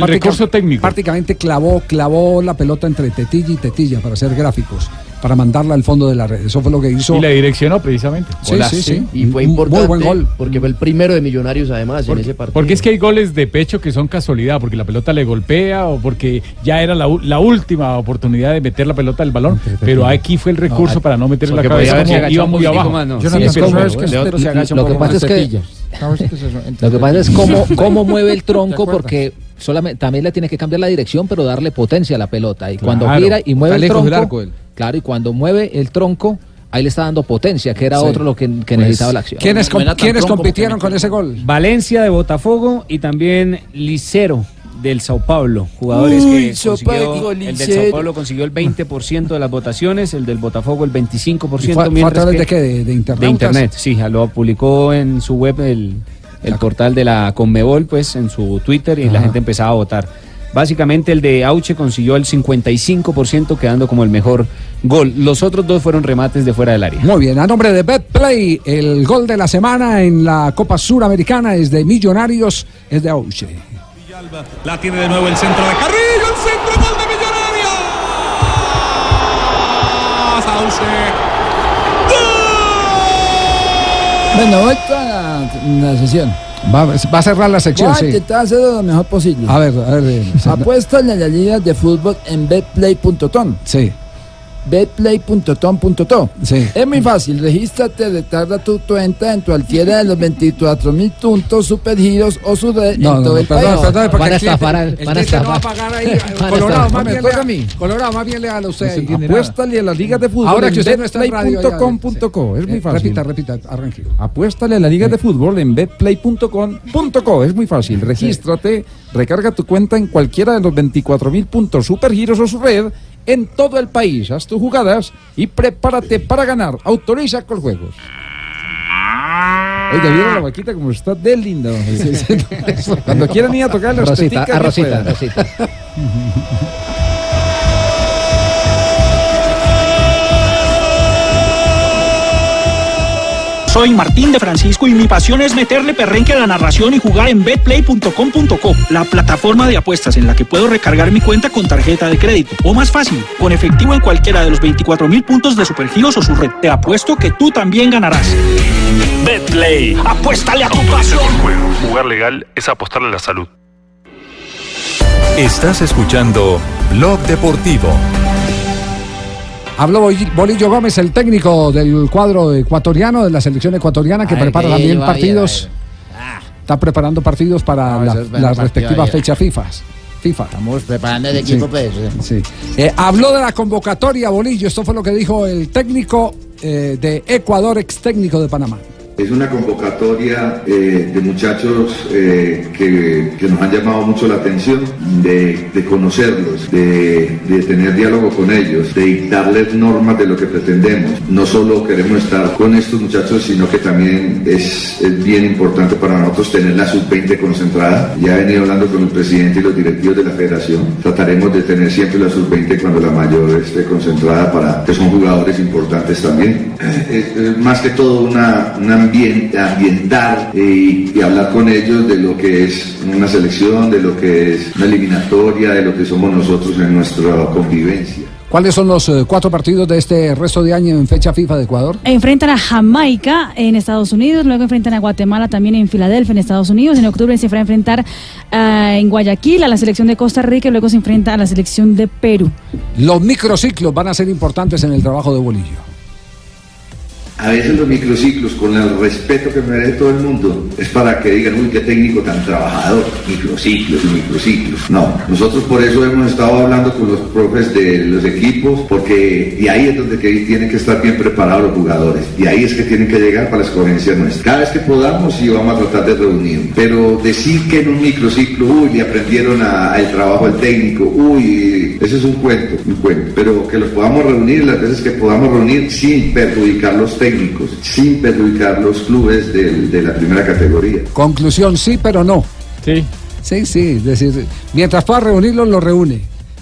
práctica- recurso técnico. Prácticamente clavó, clavó la pelota entre tetilla y tetilla para hacer gráficos, para mandarla al fondo de la red. Eso fue lo que hizo. Y la direccionó precisamente. Sí, sí, sí. Y fue importante Muy buen gol. porque fue el primero de Millonarios además en ese partido. Porque es que hay goles de pecho que son casualidad, porque la pelota le golpea o porque ya era la, la última oportunidad de meter la pelota al balón, pero aquí fue el recurso No, para no meter la porque cabeza como iba muy abajo. más, ¿no? Yo Sí, no lo- que pasa es que lo que pasa es cómo, cómo mueve el tronco porque solamente también le tiene que cambiar la dirección pero darle potencia a la pelota y cuando Claro. gira y mueve el tronco del arco él. Claro y cuando mueve el tronco ahí le está dando potencia que era Sí. otro lo que, que Pues, necesitaba la acción ¿Quiénes, com- ¿quiénes compitieron con ese gol? Valencia de Botafogo y también Licero del Sao Paulo. Jugadores Uy, que consiguió- el del. Sao Paulo consiguió el 20% de las votaciones, el del Botafogo el 25%. ¿Y fue- fue a mientras través que- de qué? ¿De- de internautas? De internet, sí, lo publicó en su web el, el portal de la Conmebol, pues en su Twitter y la gente empezaba a votar. Básicamente el de Auche consiguió el 55% quedando como el mejor gol. Los otros dos fueron remates de fuera del área. Muy bien, a nombre de Betplay, el gol de la semana en la Copa Suramericana es de Millonarios, es de Auche. La tiene de nuevo el centro de Carrillo, el centro gol de Millonarios. Sauce. Bueno, vuelto a la, la sesión. Va, va a cerrar la sección, Voy a sí. intentar hacerlo lo mejor posible. A ver, a ver. eh, Apuéstale a las ligas de fútbol en betplay.com. Sí. betplay.tom.to. Sí. Es muy fácil, regístrate, retarda tu cuenta en cualquiera de los 24 mil puntos supergiros o su red No, en no, todo no, el perdón, país. perdón, porque el cliente- el no va a pagar ahí. Colorado, más bien, le, a mí. Colorado, más bien le a usted. Apuéstale a las ligas de fútbol Ahora en que usted no está en radio. Es muy Eh, fácil. Repita, repita, arranque. Apuéstale a la liga de fútbol en betplay.com.co. Es muy fácil. Regístrate, recarga tu cuenta en cualquiera de los 24 mil puntos supergiros o su red en todo el país. Haz tus jugadas y prepárate para ganar. Autoriza con juegos. Oiga, ¿vieron la vaquita como está de linda? Cuando quieran ir a tocar las Rosita, a Rosita. Rosita. Soy Martín de Francisco y mi pasión es meterle perrenque a la narración y jugar en betplay.com.co, la plataforma de apuestas en la que puedo recargar mi cuenta con tarjeta de crédito. O más fácil, con efectivo en cualquiera de los 24 mil puntos de Supergiros o su red. Te apuesto que tú también ganarás. Betplay, apuéstale a tu pasión. Jugar legal es apostarle a la salud. Estás escuchando Blog Deportivo. Habló Bolillo Gómez, el técnico del cuadro ecuatoriano, de la selección ecuatoriana, que prepara que también partidos. Está preparando partidos para No, la, es bueno la partido respectiva ayer. fecha FIFA. FIFA. Estamos preparando el equipo, Sí. pues. Sí. Eh, habló de la convocatoria, Bolillo. Esto fue lo que dijo el técnico eh, de Ecuador, ex técnico de Panamá. Es una convocatoria eh, de muchachos eh, que, que nos han llamado mucho la atención, de, de conocerlos, de, de tener diálogo con ellos, de dictarles normas de lo que pretendemos. No solo queremos estar con estos muchachos, sino que también es, es bien importante para nosotros tener la sub-20 concentrada. Ya he venido hablando con el presidente y los directivos de la federación. Trataremos de tener siempre la sub-20 cuando la mayor esté concentrada para que son jugadores importantes también. Es, es más que todo una, un ambiente, ambientar eh, y, y hablar con ellos de lo que es una selección, de lo que es una eliminatoria, de lo que somos nosotros en nuestra convivencia. ¿Cuáles son los eh, cuatro partidos de este resto de año en fecha FIFA de Ecuador? Enfrentan a Jamaica en Estados Unidos, luego enfrentan a Guatemala también en Filadelfia, en Estados Unidos. En octubre se va a enfrentar ah, en Guayaquil a la selección de Costa Rica y luego se enfrenta a la selección de Perú. Los microciclos van a ser importantes en el trabajo de Bolillo. A veces los microciclos, con el respeto que merece todo el mundo, es para que digan, uy, qué técnico tan trabajador, microciclos y microciclos. No, nosotros por eso hemos estado hablando con los profes de los equipos, porque de ahí es donde que tienen que estar bien preparados los jugadores, de ahí es que tienen que llegar para la escogencia nuestra. Cada vez que podamos sí vamos a tratar de reunir, pero decir que en un microciclo, uy, le aprendieron a- al trabajo al técnico, uy, eso es un cuento, un cuento, pero que los podamos reunir las veces que podamos reunir sin perjudicar los técnicos, sin perjudicar los clubes del- de la primera categoría. Conclusión, sí, pero no. Sí. Sí, sí, es decir, mientras pueda reunirlos, lo reúne.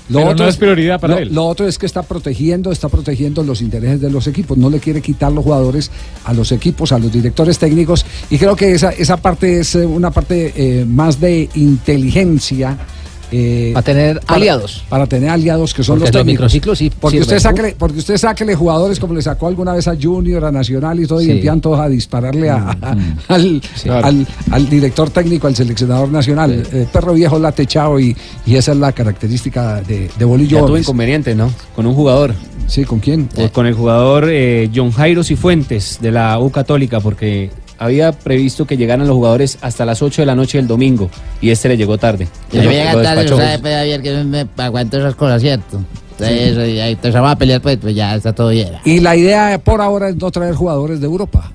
Pero no es prioridad para lo- él. Lo otro es que está protegiendo, está protegiendo los intereses de los equipos. No le quiere quitar los jugadores a los equipos, a los directores técnicos. Y creo que esa, esa parte es eh, una parte eh, más de inteligencia. Eh, Para tener aliados. Para tener aliados que son Porque los los microciclos sí porque sirven. usted, saque, porque usted sáquele jugadores como le sacó alguna vez a Junior, a Nacional y todo, y empiezan todos a dispararle a- a- Mm. al, al, al director técnico, al seleccionador nacional. Eh, perro viejo late chao y, y esa es la característica de, de Bolillo. Ya tuvo inconveniente, ¿no? Con un jugador. Sí, ¿con quién? Pues con el jugador eh, John Jairo Cifuentes de la U Católica, porque había previsto que llegaran los jugadores hasta las 8 de la noche del domingo y este le llegó tarde. Yo Lo- llega lo tarde, sabe, pues, Javier, que me aguanto esas cosas, ¿cierto? Entonces, eh, ahí vamos a pelear, pues, pues ya está todo bien. Y la idea por ahora es no traer jugadores de Europa.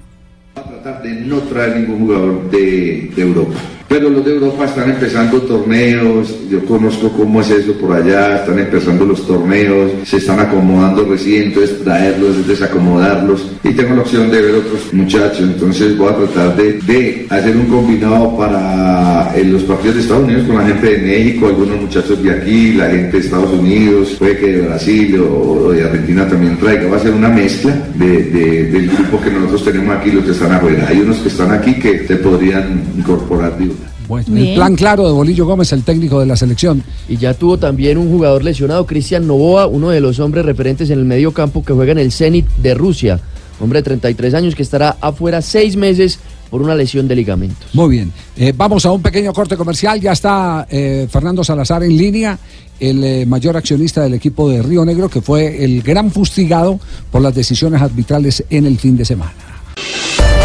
tratar de no traer ningún jugador de, de Europa. Pero los de Europa están empezando torneos, yo conozco cómo es eso por allá, están empezando los torneos, se están acomodando recién, entonces traerlos es desacomodarlos y tengo la opción de ver otros muchachos, entonces voy a tratar de, hacer un combinado para los partidos de Estados Unidos con la gente de México, algunos muchachos de aquí, la gente de Estados Unidos, puede que de Brasil o, de Argentina también traiga, va a ser una mezcla de, de- del grupo que nosotros tenemos aquí, los que están afuera. Hay unos que están aquí que se podrían incorporar una. Bueno, el plan claro de Bolillo Gómez, el técnico de la selección. Y ya tuvo también un jugador lesionado, Cristian Novoa, uno de los hombres referentes en el medio campo que juega en el Zenit de Rusia. Hombre de 33 años que estará afuera seis meses por una lesión de ligamentos. Muy bien. Eh, vamos a un pequeño corte comercial. Ya está eh, Fernando Salazar en línea, el eh, mayor accionista del equipo de Río Negro, que fue el gran fustigado por las decisiones arbitrales en el fin de semana.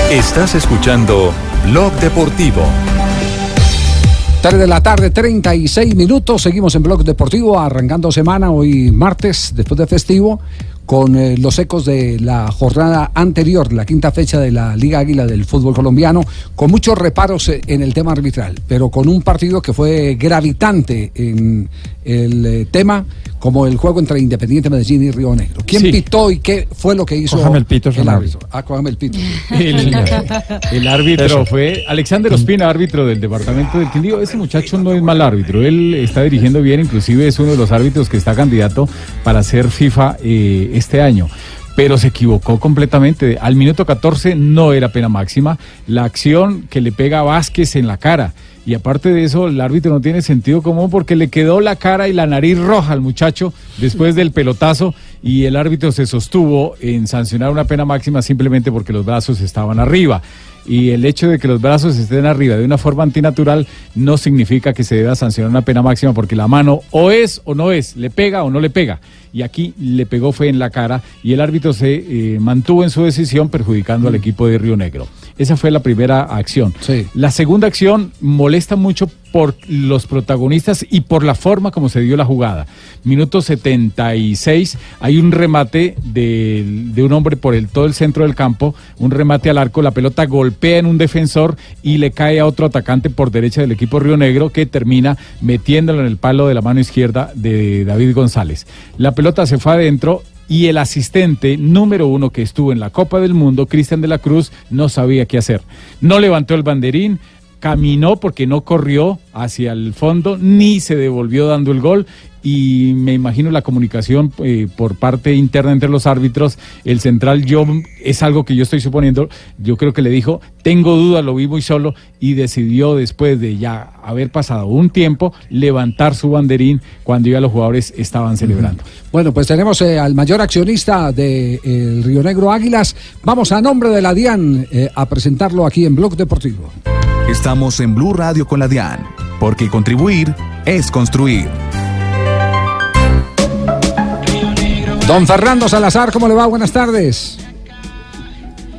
Estás escuchando Blog Deportivo. 3 de la tarde, 36 minutos. Seguimos en Blog Deportivo, arrancando semana hoy martes, después de festivo, con eh, los ecos de la jornada anterior, la quinta fecha de la Liga Águila del fútbol colombiano, con muchos reparos eh, en el tema arbitral, pero con un partido que fue gravitante en el eh, tema, como el juego entre Independiente Medellín y Río Negro. ¿Quién Sí. pitó y qué fue lo que hizo Cójame el pito, el árbitro? Ah, cójame el pito. El, el árbitro fue Alexander Ospina, árbitro del departamento del Quindío. Ese muchacho no es mal árbitro, él está dirigiendo bien, inclusive es uno de los árbitros que está candidato para ser FIFA eh, este año. Pero se equivocó completamente. Al minuto 14 no era pena máxima. La acción que le pega a Vázquez en la cara. Y aparte de eso, el árbitro no tiene sentido común porque le quedó la cara y la nariz roja al muchacho después del pelotazo y el árbitro se sostuvo en sancionar una pena máxima simplemente porque los brazos estaban arriba. Y el hecho de que los brazos estén arriba de una forma antinatural no significa que se deba sancionar una pena máxima porque la mano o es o no es, le pega o no le pega. Y aquí le pegó fue en la cara y el árbitro se eh, mantuvo en su decisión perjudicando al equipo de Río Negro. Esa fue la primera acción. La segunda acción molesta mucho por los protagonistas y por la forma como se dio la jugada. Minuto 76, hay un remate de, de un hombre por el todo el centro del campo, un remate al arco, la pelota golpea en un defensor y le cae a otro atacante por derecha del equipo Río Negro que termina metiéndolo en el palo de la mano izquierda de David González. La pelota se fue adentro y el asistente número uno que estuvo en la Copa del Mundo, Cristian de la Cruz, no sabía qué hacer. No levantó el banderín, caminó porque no corrió hacia el fondo, ni se devolvió dando el gol. Y me imagino la comunicación eh, por parte interna entre los árbitros, el central yo es algo que yo estoy suponiendo, yo creo que le dijo, tengo duda, lo vi muy solo y decidió después de ya haber pasado un tiempo levantar su banderín cuando ya los jugadores estaban celebrando. Bueno, pues tenemos eh, al mayor accionista de el Río Negro Águilas. Vamos a nombre de la DIAN eh, a presentarlo aquí en Blog Deportivo. Estamos en Blue Radio con la DIAN, porque contribuir es construir. Don Fernando Salazar, ¿cómo le va? Buenas tardes.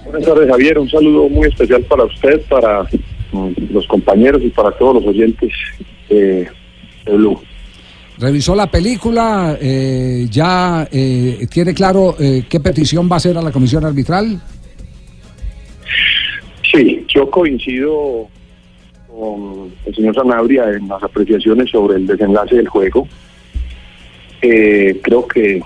Buenas tardes, Javier. Un saludo muy especial para usted, para mm, los compañeros y para todos los oyentes de, de Blue. Revisó la película, eh, ya eh, tiene claro eh, qué petición va a hacer a la comisión arbitral. Sí, yo coincido con el señor Sanabria en las apreciaciones sobre el desenlace del juego. Eh, creo que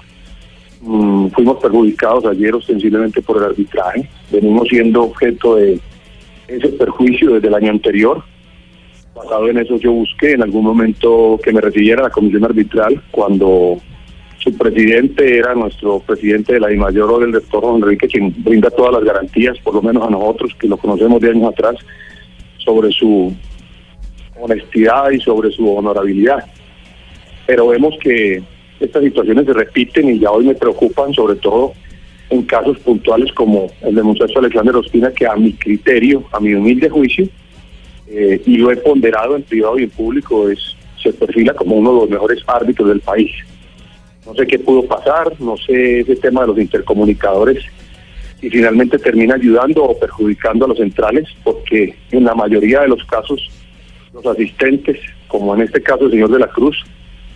mm, fuimos perjudicados ayer ostensiblemente por el arbitraje. Venimos siendo objeto de ese perjuicio desde el año anterior. Basado en eso yo busqué en algún momento que me recibiera la comisión arbitral cuando su presidente era nuestro presidente de la DIMAYOR, el doctor Juan Enrique, quien brinda todas las garantías, por lo menos a nosotros que lo conocemos de años atrás, sobre su honestidad y sobre su honorabilidad. Pero vemos que estas situaciones se repiten y ya hoy me preocupan, sobre todo en casos puntuales como el del muchacho Alexander Ospina, que a mi criterio, a mi humilde juicio, eh, y lo he ponderado en privado y en público, es se perfila como uno de los mejores árbitros del país. No sé qué pudo pasar, no sé ese tema de los intercomunicadores y finalmente termina ayudando o perjudicando a los centrales, porque en la mayoría de los casos los asistentes, como en este caso el señor de la Cruz,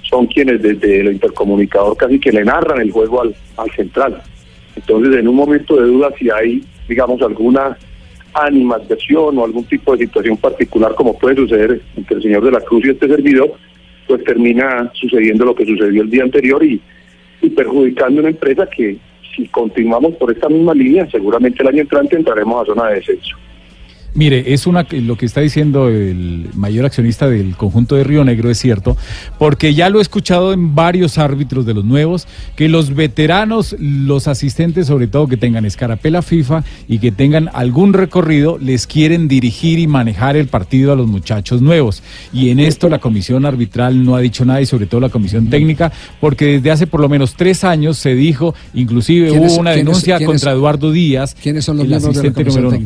son quienes desde el intercomunicador casi que le narran el juego al, al central. Entonces, en un momento de duda, si hay, digamos, alguna animadversión o algún tipo de situación particular, como puede suceder entre el señor de la Cruz y este servidor, pues termina sucediendo lo que sucedió el día anterior y, y perjudicando una empresa que si continuamos por esta misma línea, seguramente el año entrante entraremos a zona de descenso. Mire, es una lo que está diciendo el mayor accionista del conjunto de Río Negro es cierto, porque ya lo he escuchado en varios árbitros de los nuevos, que los veteranos, los asistentes, sobre todo que tengan escarapela FIFA y que tengan algún recorrido, les quieren dirigir y manejar el partido a los muchachos nuevos. Y en esto la comisión arbitral no ha dicho nada y sobre todo la comisión técnica, porque desde hace por lo menos tres años se dijo, inclusive hubo ¿Quiénes- una denuncia contra Eduardo Díaz, ¿Quiénes son los el de la número uno.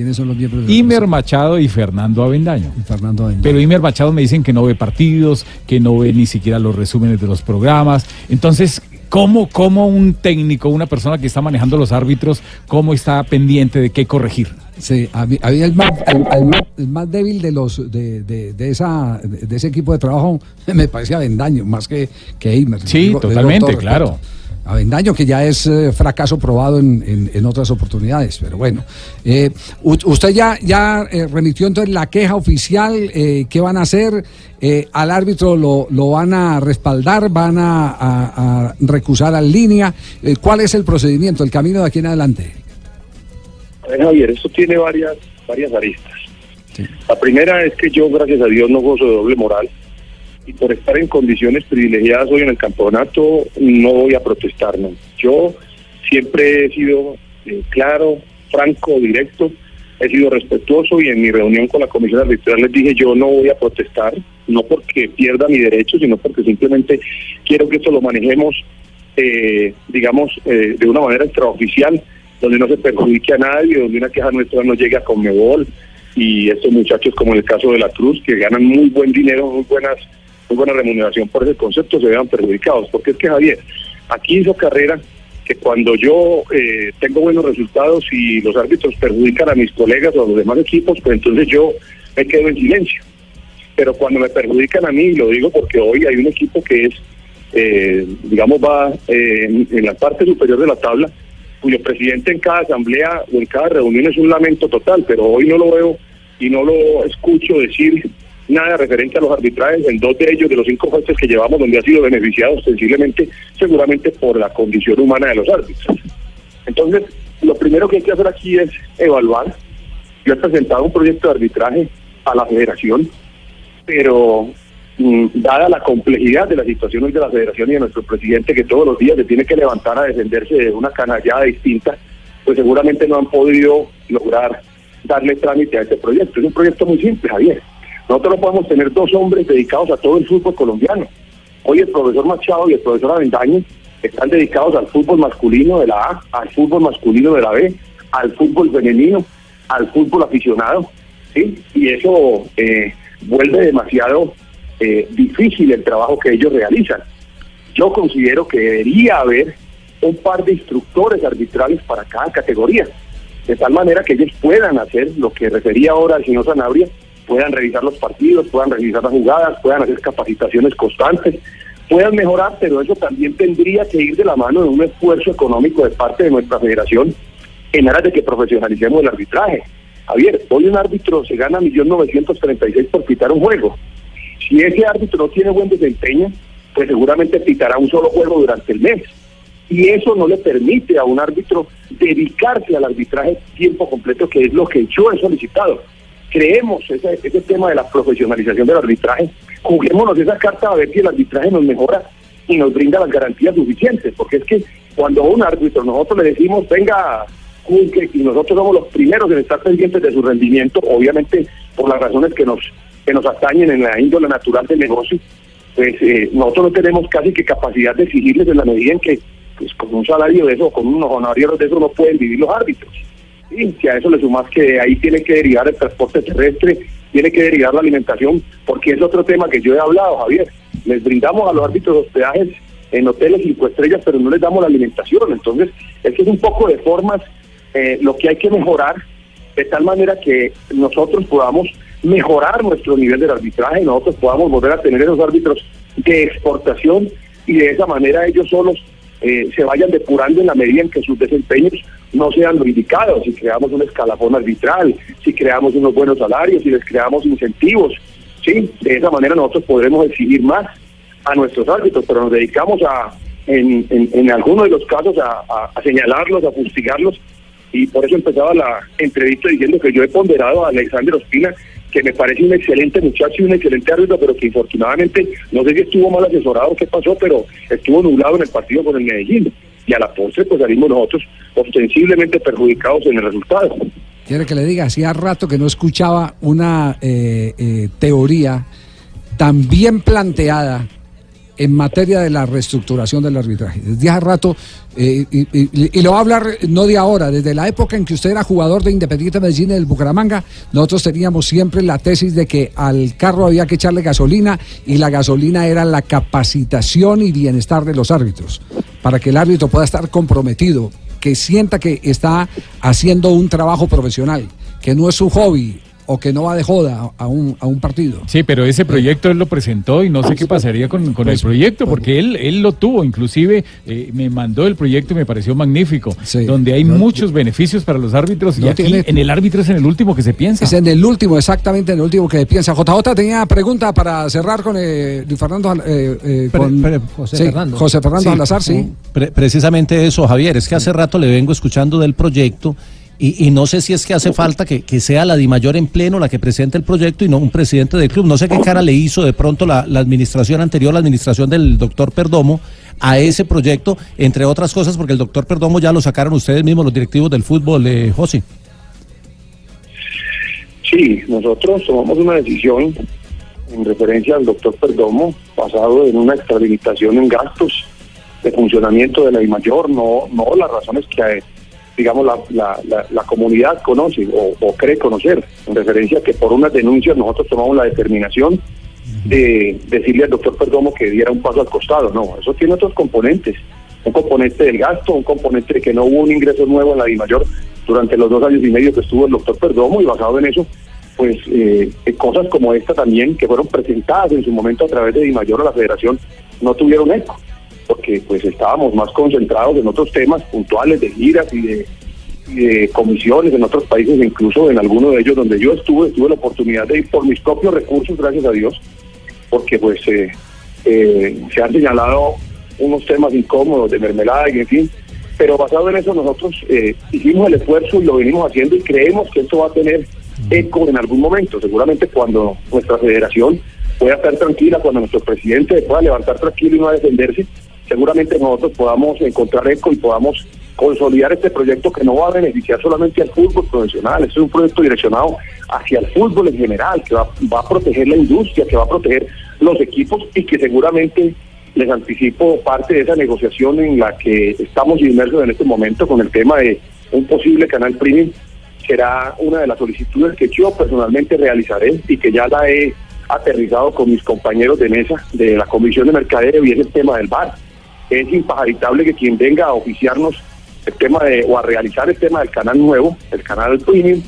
¿Quiénes son los miembros de la Imer Machado y Fernando Avendaño. Fernando Avendaño. Pero Imer Machado me dicen que no ve partidos, que no ve ni siquiera los resúmenes de los programas. Entonces, ¿cómo, cómo un técnico, una persona que está manejando los árbitros, cómo está pendiente de qué corregir? Sí, a mí, a mí el, más, el- el más- el más débil de los de, de, de esa de ese equipo de trabajo me parece Avendaño más que que Eimer. Sí, digo- totalmente, claro. Avendaño que ya es eh, fracaso probado en, en- en otras oportunidades, pero bueno. Eh, usted ya ya eh, remitió entonces la queja oficial, ¿qué van a hacer? Al árbitro lo, lo van a respaldar, van a, a- a recusar en línea. ¿Cuál es el procedimiento, el camino de aquí en adelante? A ver, Javier, esto tiene varias, varias aristas. La primera es que yo, gracias a Dios, no gozo de doble moral y por estar en condiciones privilegiadas hoy en el campeonato no voy a protestar. ¿no? Yo siempre he sido eh, claro, franco, directo, he sido respetuoso y en mi reunión con la comisión arbitral les dije yo no voy a protestar, no porque pierda mi derecho, sino porque simplemente quiero que esto lo manejemos, eh, digamos, eh, de una manera extraoficial, donde no se perjudique a nadie, donde una queja nuestra no llegue a Conmebol y estos muchachos como en el caso de la Cruz que ganan muy buen dinero, muy buenas muy buena remuneración por ese concepto se vean perjudicados, porque es que Javier, aquí hizo carrera que cuando yo eh, tengo buenos resultados y los árbitros perjudican a mis colegas o a los demás equipos, pues entonces yo me quedo en silencio. Pero cuando me perjudican a mí, lo digo porque hoy hay un equipo que es, eh, digamos, va eh, en la parte superior de la tabla, cuyo presidente en cada asamblea o en cada reunión es un lamento total, pero hoy no lo veo y no lo escucho decir nada referente a los arbitrajes en dos de ellos, de los cinco jueces que llevamos, donde ha sido beneficiado sensiblemente, seguramente por la condición humana de los árbitros. Entonces, lo primero que hay que hacer aquí es evaluar. Yo he presentado un proyecto de arbitraje a la federación, pero mm, dada la complejidad de la situación hoy de la federación y de nuestro presidente, que todos los días se tiene que levantar a defenderse de una canallada distinta, pues seguramente no han podido lograr darle trámite a este proyecto. Es un proyecto muy simple, Javier. Nosotros no podemos tener dos hombres dedicados a todo el fútbol colombiano. Hoy el profesor Machado y el profesor Avendaño están dedicados al fútbol masculino de la A, al fútbol masculino de la B, al fútbol femenino, al fútbol aficionado, ¿sí? Y eso eh, vuelve demasiado eh, difícil el trabajo que ellos realizan. Yo considero que debería haber un par de instructores arbitrales para cada categoría, de tal manera que ellos puedan hacer lo que refería ahora el señor Sanabria, puedan revisar los partidos, puedan revisar las jugadas, puedan hacer capacitaciones constantes, puedan mejorar, pero eso también tendría que ir de la mano de un esfuerzo económico de parte de nuestra federación en aras de que profesionalicemos el arbitraje. Javier, hoy un árbitro se gana 1.936.000 por pitar un juego. Si ese árbitro no tiene buen desempeño, pues seguramente pitará un solo juego durante el mes. Y eso no le permite a un árbitro dedicarse al arbitraje tiempo completo, que es lo que yo he solicitado creemos ese, tema de la profesionalización del arbitraje, juguémonos esa carta a ver si el arbitraje nos mejora y nos brinda las garantías suficientes, porque es que cuando a un árbitro nosotros le decimos, venga, y nosotros somos los primeros en estar pendientes de su rendimiento, obviamente por las razones que nos, que nos atañen en la índole natural del negocio, pues eh, nosotros no tenemos casi que capacidad de exigirles en la medida en que pues con un salario de eso, con unos honorarios de eso no pueden vivir los árbitros. Y si a eso le sumas que ahí tiene que derivar el transporte terrestre, tiene que derivar la alimentación, porque es otro tema que yo he hablado, Javier. Les brindamos a los árbitros hospedajes en hoteles cinco estrellas, pero no les damos la alimentación. Entonces, es es un poco de formas eh, lo que hay que mejorar, de tal manera que nosotros podamos mejorar nuestro nivel del arbitraje, nosotros podamos volver a tener esos árbitros de exportación y de esa manera ellos solos eh, se vayan depurando en la medida en que sus desempeños no sean los indicados, si creamos un escalafón arbitral, si creamos unos buenos salarios, si les creamos incentivos, sí, de esa manera nosotros podremos exigir más a nuestros árbitros, pero nos dedicamos a, en, en, en algunos de los casos, a, a- a señalarlos, a fustigarlos, y por eso empezaba la entrevista diciendo que yo he ponderado a Alexander Ospina, que me parece un excelente muchacho y un excelente árbitro, pero que infortunadamente, no sé si estuvo mal asesorado o qué pasó, pero estuvo nublado en el partido con el Medellín. Y a la postre, pues salimos nosotros ostensiblemente perjudicados en el resultado. Quiere que le diga, hacía rato que no escuchaba una eh, eh, teoría tan bien planteada en materia de la reestructuración del arbitraje. Desde hace rato, eh, y, lo va a hablar no de ahora, desde la época en que usted era jugador de Independiente Medellín y del Bucaramanga, nosotros teníamos siempre la tesis de que al carro había que echarle gasolina y la gasolina era la capacitación y bienestar de los árbitros, para que el árbitro pueda estar comprometido, que sienta que está haciendo un trabajo profesional, que no es su hobby o que no va de joda a un, a un partido. Sí, pero ese proyecto él lo presentó y no sé qué pasaría con, con el proyecto, porque él, él lo tuvo, inclusive eh, me mandó el proyecto y me pareció magnífico, donde hay muchos beneficios para los árbitros y No aquí tiene- en el árbitro es en el último que se piensa. Es en el último, exactamente en el último que piensa. JJ tenía pregunta para cerrar con eh, Luis Fernando, eh, eh, Pre- con pre- José Fernando. José Fernando Salazar, sí. Pre- precisamente eso, Javier. Es que hace rato le vengo escuchando del proyecto y, y no sé si es que hace falta que, que sea la DIMAYOR en pleno la que presente el proyecto y no un presidente del club. No sé qué cara le hizo de pronto la, la administración anterior, la administración del doctor Perdomo, a ese proyecto, entre otras cosas, porque el doctor Perdomo ya lo sacaron ustedes mismos, los directivos del fútbol, eh, José. Sí, nosotros tomamos una decisión en referencia al doctor Perdomo, basado en una extrahabilitación en gastos de funcionamiento de la mayor, no, no las razones que digamos la, la, la, la comunidad conoce o, cree conocer, en referencia a que por unas denuncias nosotros tomamos la determinación de decirle al doctor Perdomo que diera un paso al costado. No, eso tiene otros componentes. un componente del gasto, un componente de que no hubo un ingreso nuevo en la DIMAYOR durante los dos años y medio que estuvo el doctor Perdomo y basado en eso, pues eh, eh, cosas como esta también que fueron presentadas en su momento a través de DIMAYOR a la federación no tuvieron eco, porque pues estábamos más concentrados en otros temas puntuales de giras y de, y de comisiones en otros países, incluso en alguno de ellos donde yo estuve, tuve la oportunidad de ir por mis propios recursos, gracias a Dios, porque pues eh, eh, se han señalado unos temas incómodos de mermelada y en fin, pero basado en eso nosotros eh, hicimos el esfuerzo y lo venimos haciendo y creemos que esto va a tener eco en algún momento, seguramente cuando nuestra federación pueda estar tranquila, cuando nuestro presidente pueda levantar tranquilo y no a defenderse, seguramente nosotros podamos encontrar eco y podamos consolidar este proyecto que no va a beneficiar solamente al fútbol profesional, es un proyecto direccionado hacia el fútbol en general, que va, va a proteger la industria, que va a proteger los equipos y que seguramente les anticipo parte de esa negociación en la que estamos inmersos en este momento con el tema de un posible canal premium será una de las solicitudes que yo personalmente realizaré y que ya la he aterrizado con mis compañeros de mesa de la Comisión de Mercadeo y es el tema del bar. Es impajaritable que quien venga a oficiarnos el tema de, o a realizar el tema del canal nuevo, el canal premium,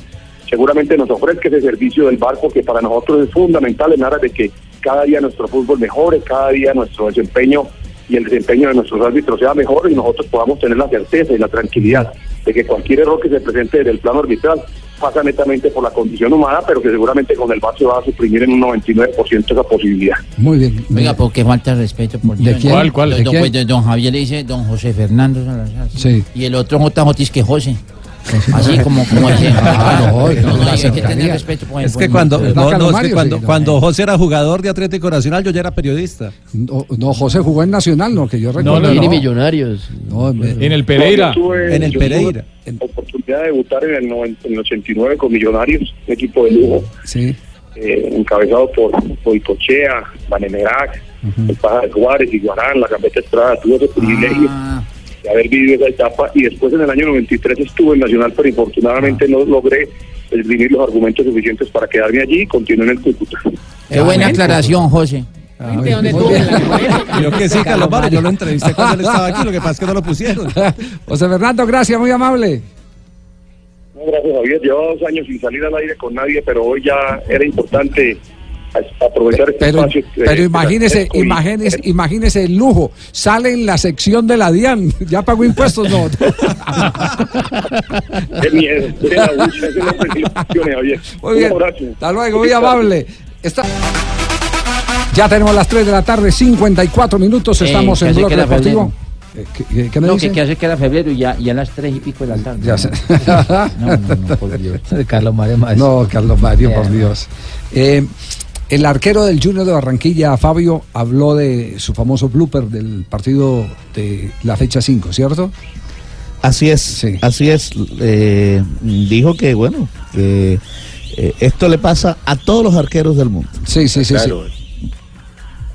seguramente nos ofrezca ese servicio del bar porque para nosotros es fundamental en aras de que cada día nuestro fútbol mejore, cada día nuestro desempeño y el desempeño de nuestros árbitros sea mejor y nosotros podamos tener la certeza y la tranquilidad de que cualquier error que se presente en el plano arbitral pasa netamente por la condición humana, pero que seguramente con el VAR se va a suprimir en un 99% esa posibilidad. Muy bien. Oiga, ¿por qué falta respeto? Por ¿De Dios? ¿Cuál, cuál? Don, ¿De don- quién? pues, don Javier le dice don José Fernando Salazar. Sí. Y el otro JJ es que José. Así como, como ese. Claro, no, no, la hay que tener respeto. por- Es por- que cuando, no, no, es que cuando, cuando José era jugador de Atlético Nacional, yo ya era periodista. No, no, José jugó en Nacional, no, que yo recuerdo. no, no. Millonarios. En No, el yo tuve- En el yo tuve Pereira. la oportunidad de debutar en el, noven- en el 89 con Millonarios, un equipo de lujo, Sí. eh, encabezado por Boicochea, Banemerac, el Pájaro Juárez, Iguarán, la Gambeta Estrada. Tuve ese privilegio de haber vivido esa etapa y después en el año 93 estuve en Nacional, pero infortunadamente no logré escribir los argumentos suficientes para quedarme allí y continué en el Cúcuta. Qué buena aclaración, José. Yo que sí, Carlos Mario, yo lo entrevisté cuando él estaba aquí, lo que pasa es que no lo pusieron. José Fernando, gracias, muy amable. No, gracias Javier, llevaba dos años sin salir al aire con nadie, pero hoy ya era importante aprovechar este Pero, espacio. que- pero que imagínese, imagínese, imagínese el lujo. Sale en la sección de la DIAN. ¿Ya pagó impuestos? No. Qué miedo. Muy bien. Un abrazo. Hasta luego, muy amable. Está- Ya tenemos las 3 de la tarde, 54 minutos. Eh, Estamos en Blog Deportivo. Eh, ¿Qué, qué- qué me no, dice? que, que hace que era febrero y ya, ya a las tres y pico de la tarde. Ya sé. No, no, no, por Dios. Carlos Mario No, Carlos Mario, por Dios. Eh, el arquero del Junior de Barranquilla, Fabio, habló de su famoso blooper del partido de la fecha 5, ¿cierto? Así es, así es. Eh, dijo que, bueno, que eh, esto le pasa a todos los arqueros del mundo. Sí, sí, claro,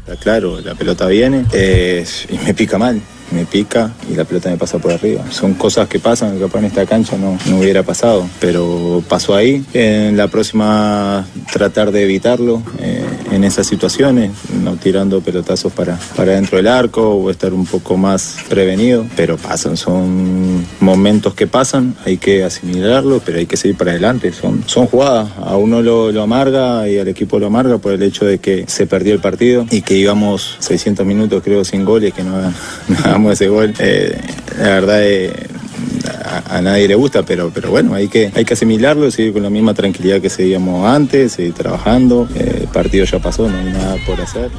Está claro, la pelota viene eh, y me pica mal. Me pica y la pelota me pasa por arriba. Son cosas que pasan, que capaz en esta cancha no, no hubiera pasado, pero pasó ahí. En la próxima tratar de evitarlo eh, en esas situaciones, no tirando pelotazos para, para dentro del arco o estar un poco más prevenido, pero pasan, son momentos que pasan, hay que asimilarlo, pero hay que seguir para adelante. Son, son jugadas, a uno lo, lo amarga y al equipo lo amarga por el hecho de que se perdió el partido y que íbamos 600 minutos creo sin goles, que no, hagan- no hagamos ese gol. Eh, la verdad eh, a, a nadie le gusta, pero, pero bueno, hay que, hay que asimilarlo, seguir con la misma tranquilidad que seguíamos antes, seguir trabajando. Eh, el partido ya pasó, no hay nada por hacer.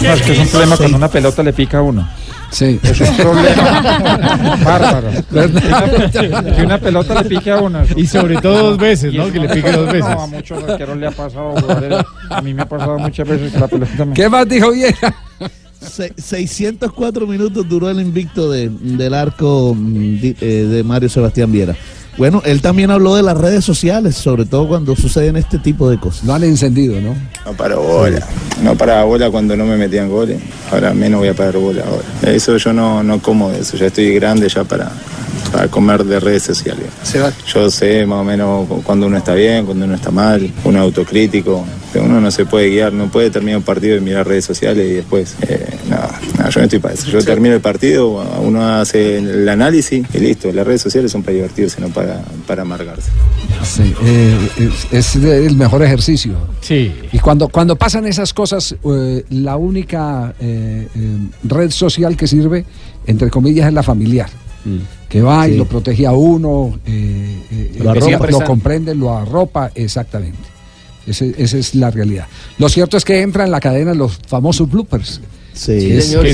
No, es que es un problema cuando una pelota le pica a uno. Sí. Es un problema bárbaro. Que una pelota le pique a uno. Y sobre todo dos veces, Y ¿no? Que le pique dos veces. No, a muchos arqueros le ha pasado. A mí me ha pasado muchas veces que la pelota me... ¿Qué más dijo Vieja? Se- 604 minutos duró el invicto de- del arco mm, eh, de Mario Sebastián Viera. Bueno, él también habló de las redes sociales, sobre todo cuando suceden este tipo de cosas. No han encendido, ¿no? No paro bola. No paraba bola cuando no me metían goles. Ahora menos voy a parar bola ahora. Eso yo no, no como de eso. Ya estoy grande ya para, a comer de redes sociales. Yo sé más o menos cuando uno está bien, cuando uno está mal, un autocrítico. Uno no se puede guiar, no puede terminar un partido y mirar redes sociales y después. Eh, no, no, yo no estoy para eso. Yo termino el partido, uno hace el análisis y listo. Las redes sociales son para divertirse, no para, para amargarse. Sí, eh, es, es el mejor ejercicio. Sí. Y cuando, cuando pasan esas cosas, eh, la única eh, eh, red social que sirve, entre comillas, es la familiar. Que va y lo protege a uno, eh, eh, Lo arropa. lo comprende, lo arropa, exactamente. Ese- esa es la realidad. Lo cierto es que entra en la cadena los famosos bloopers. Sí, señor, sí.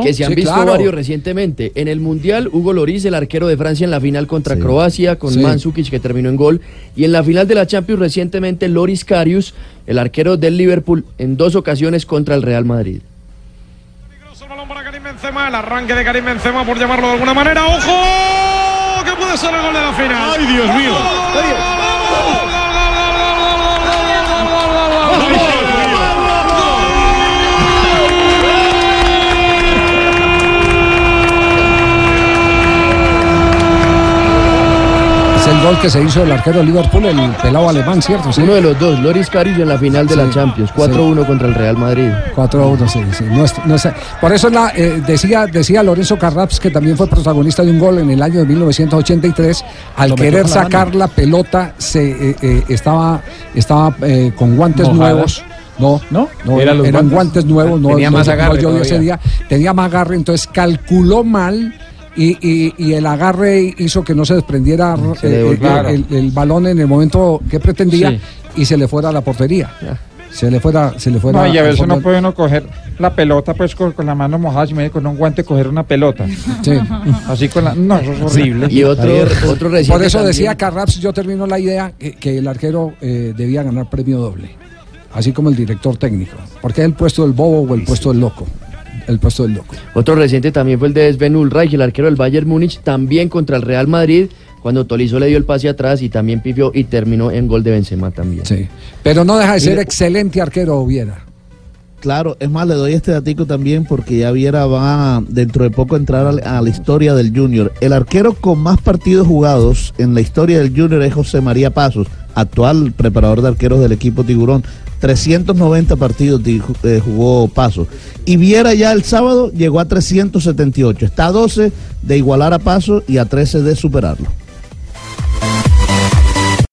Y que se han Sí, visto claro. varios recientemente. En el Mundial, Hugo Loris, el arquero de Francia en la final contra Croacia, con Sí. Mandzukic que terminó en gol. Y en la final de la Champions recientemente, Loris Karius, el arquero del Liverpool, en dos ocasiones contra el Real Madrid. Benzema, el arranque de Karim Benzema por llamarlo de alguna manera. ¡Ojo! Que puede ser el gol de la final. ¡Ay, Dios mío! Gol que se hizo el arquero de Liverpool, el pelado alemán, ¿cierto? Sí. Uno de los dos, Loris Karius en la final de la. Champions, 4-1 contra el Real Madrid. 4-1, sí, sí. No es- no es- por eso la, eh, decía, decía Lorenzo Carraps, que también fue protagonista de un gol en el año de 1983, al Lo querer la sacar la pelota, se eh, eh, estaba, estaba eh, con guantes Mojada. nuevos. No, no, no Eran guantes. guantes nuevos, no, Tenía no- más no agarre llovió ese todavía. día, tenía más agarre, entonces calculó mal y, y- y el agarre hizo que no se desprendiera Se eh, el, el balón en el momento que pretendía Sí. y se le fuera a la portería. Se le fuera, se le fuera No, y a veces no puede uno coger la pelota pues con, con la mano mojada, si me con un guante coger una pelota. Sí. Así con la... No, eso es horrible. Y otro, otro reciente Por eso también. decía Carraps, yo termino la idea que, que el arquero eh, debía ganar premio doble, así como el director técnico, porque es el puesto del bobo o el puesto del loco, el puesto del loco. Otro reciente también fue el de Sven Ulreich, el arquero del Bayern Múnich, también contra el Real Madrid, cuando Tolizo le dio el pase atrás y también pifió y terminó en gol de Benzema también. Sí. Pero no deja de ser Mire- excelente arquero Viera. Claro, es más, le doy este datico también porque ya Viera va dentro de poco a entrar a, la- historia del Junior. El arquero con más partidos jugados en la historia del Junior es José María Pasos, actual preparador de arqueros del equipo Tiburón. 390 partidos eh, jugó Pasos. Y Viera ya el sábado llegó a 378. Está a 12 de igualar a Pasos y a 13 de superarlo.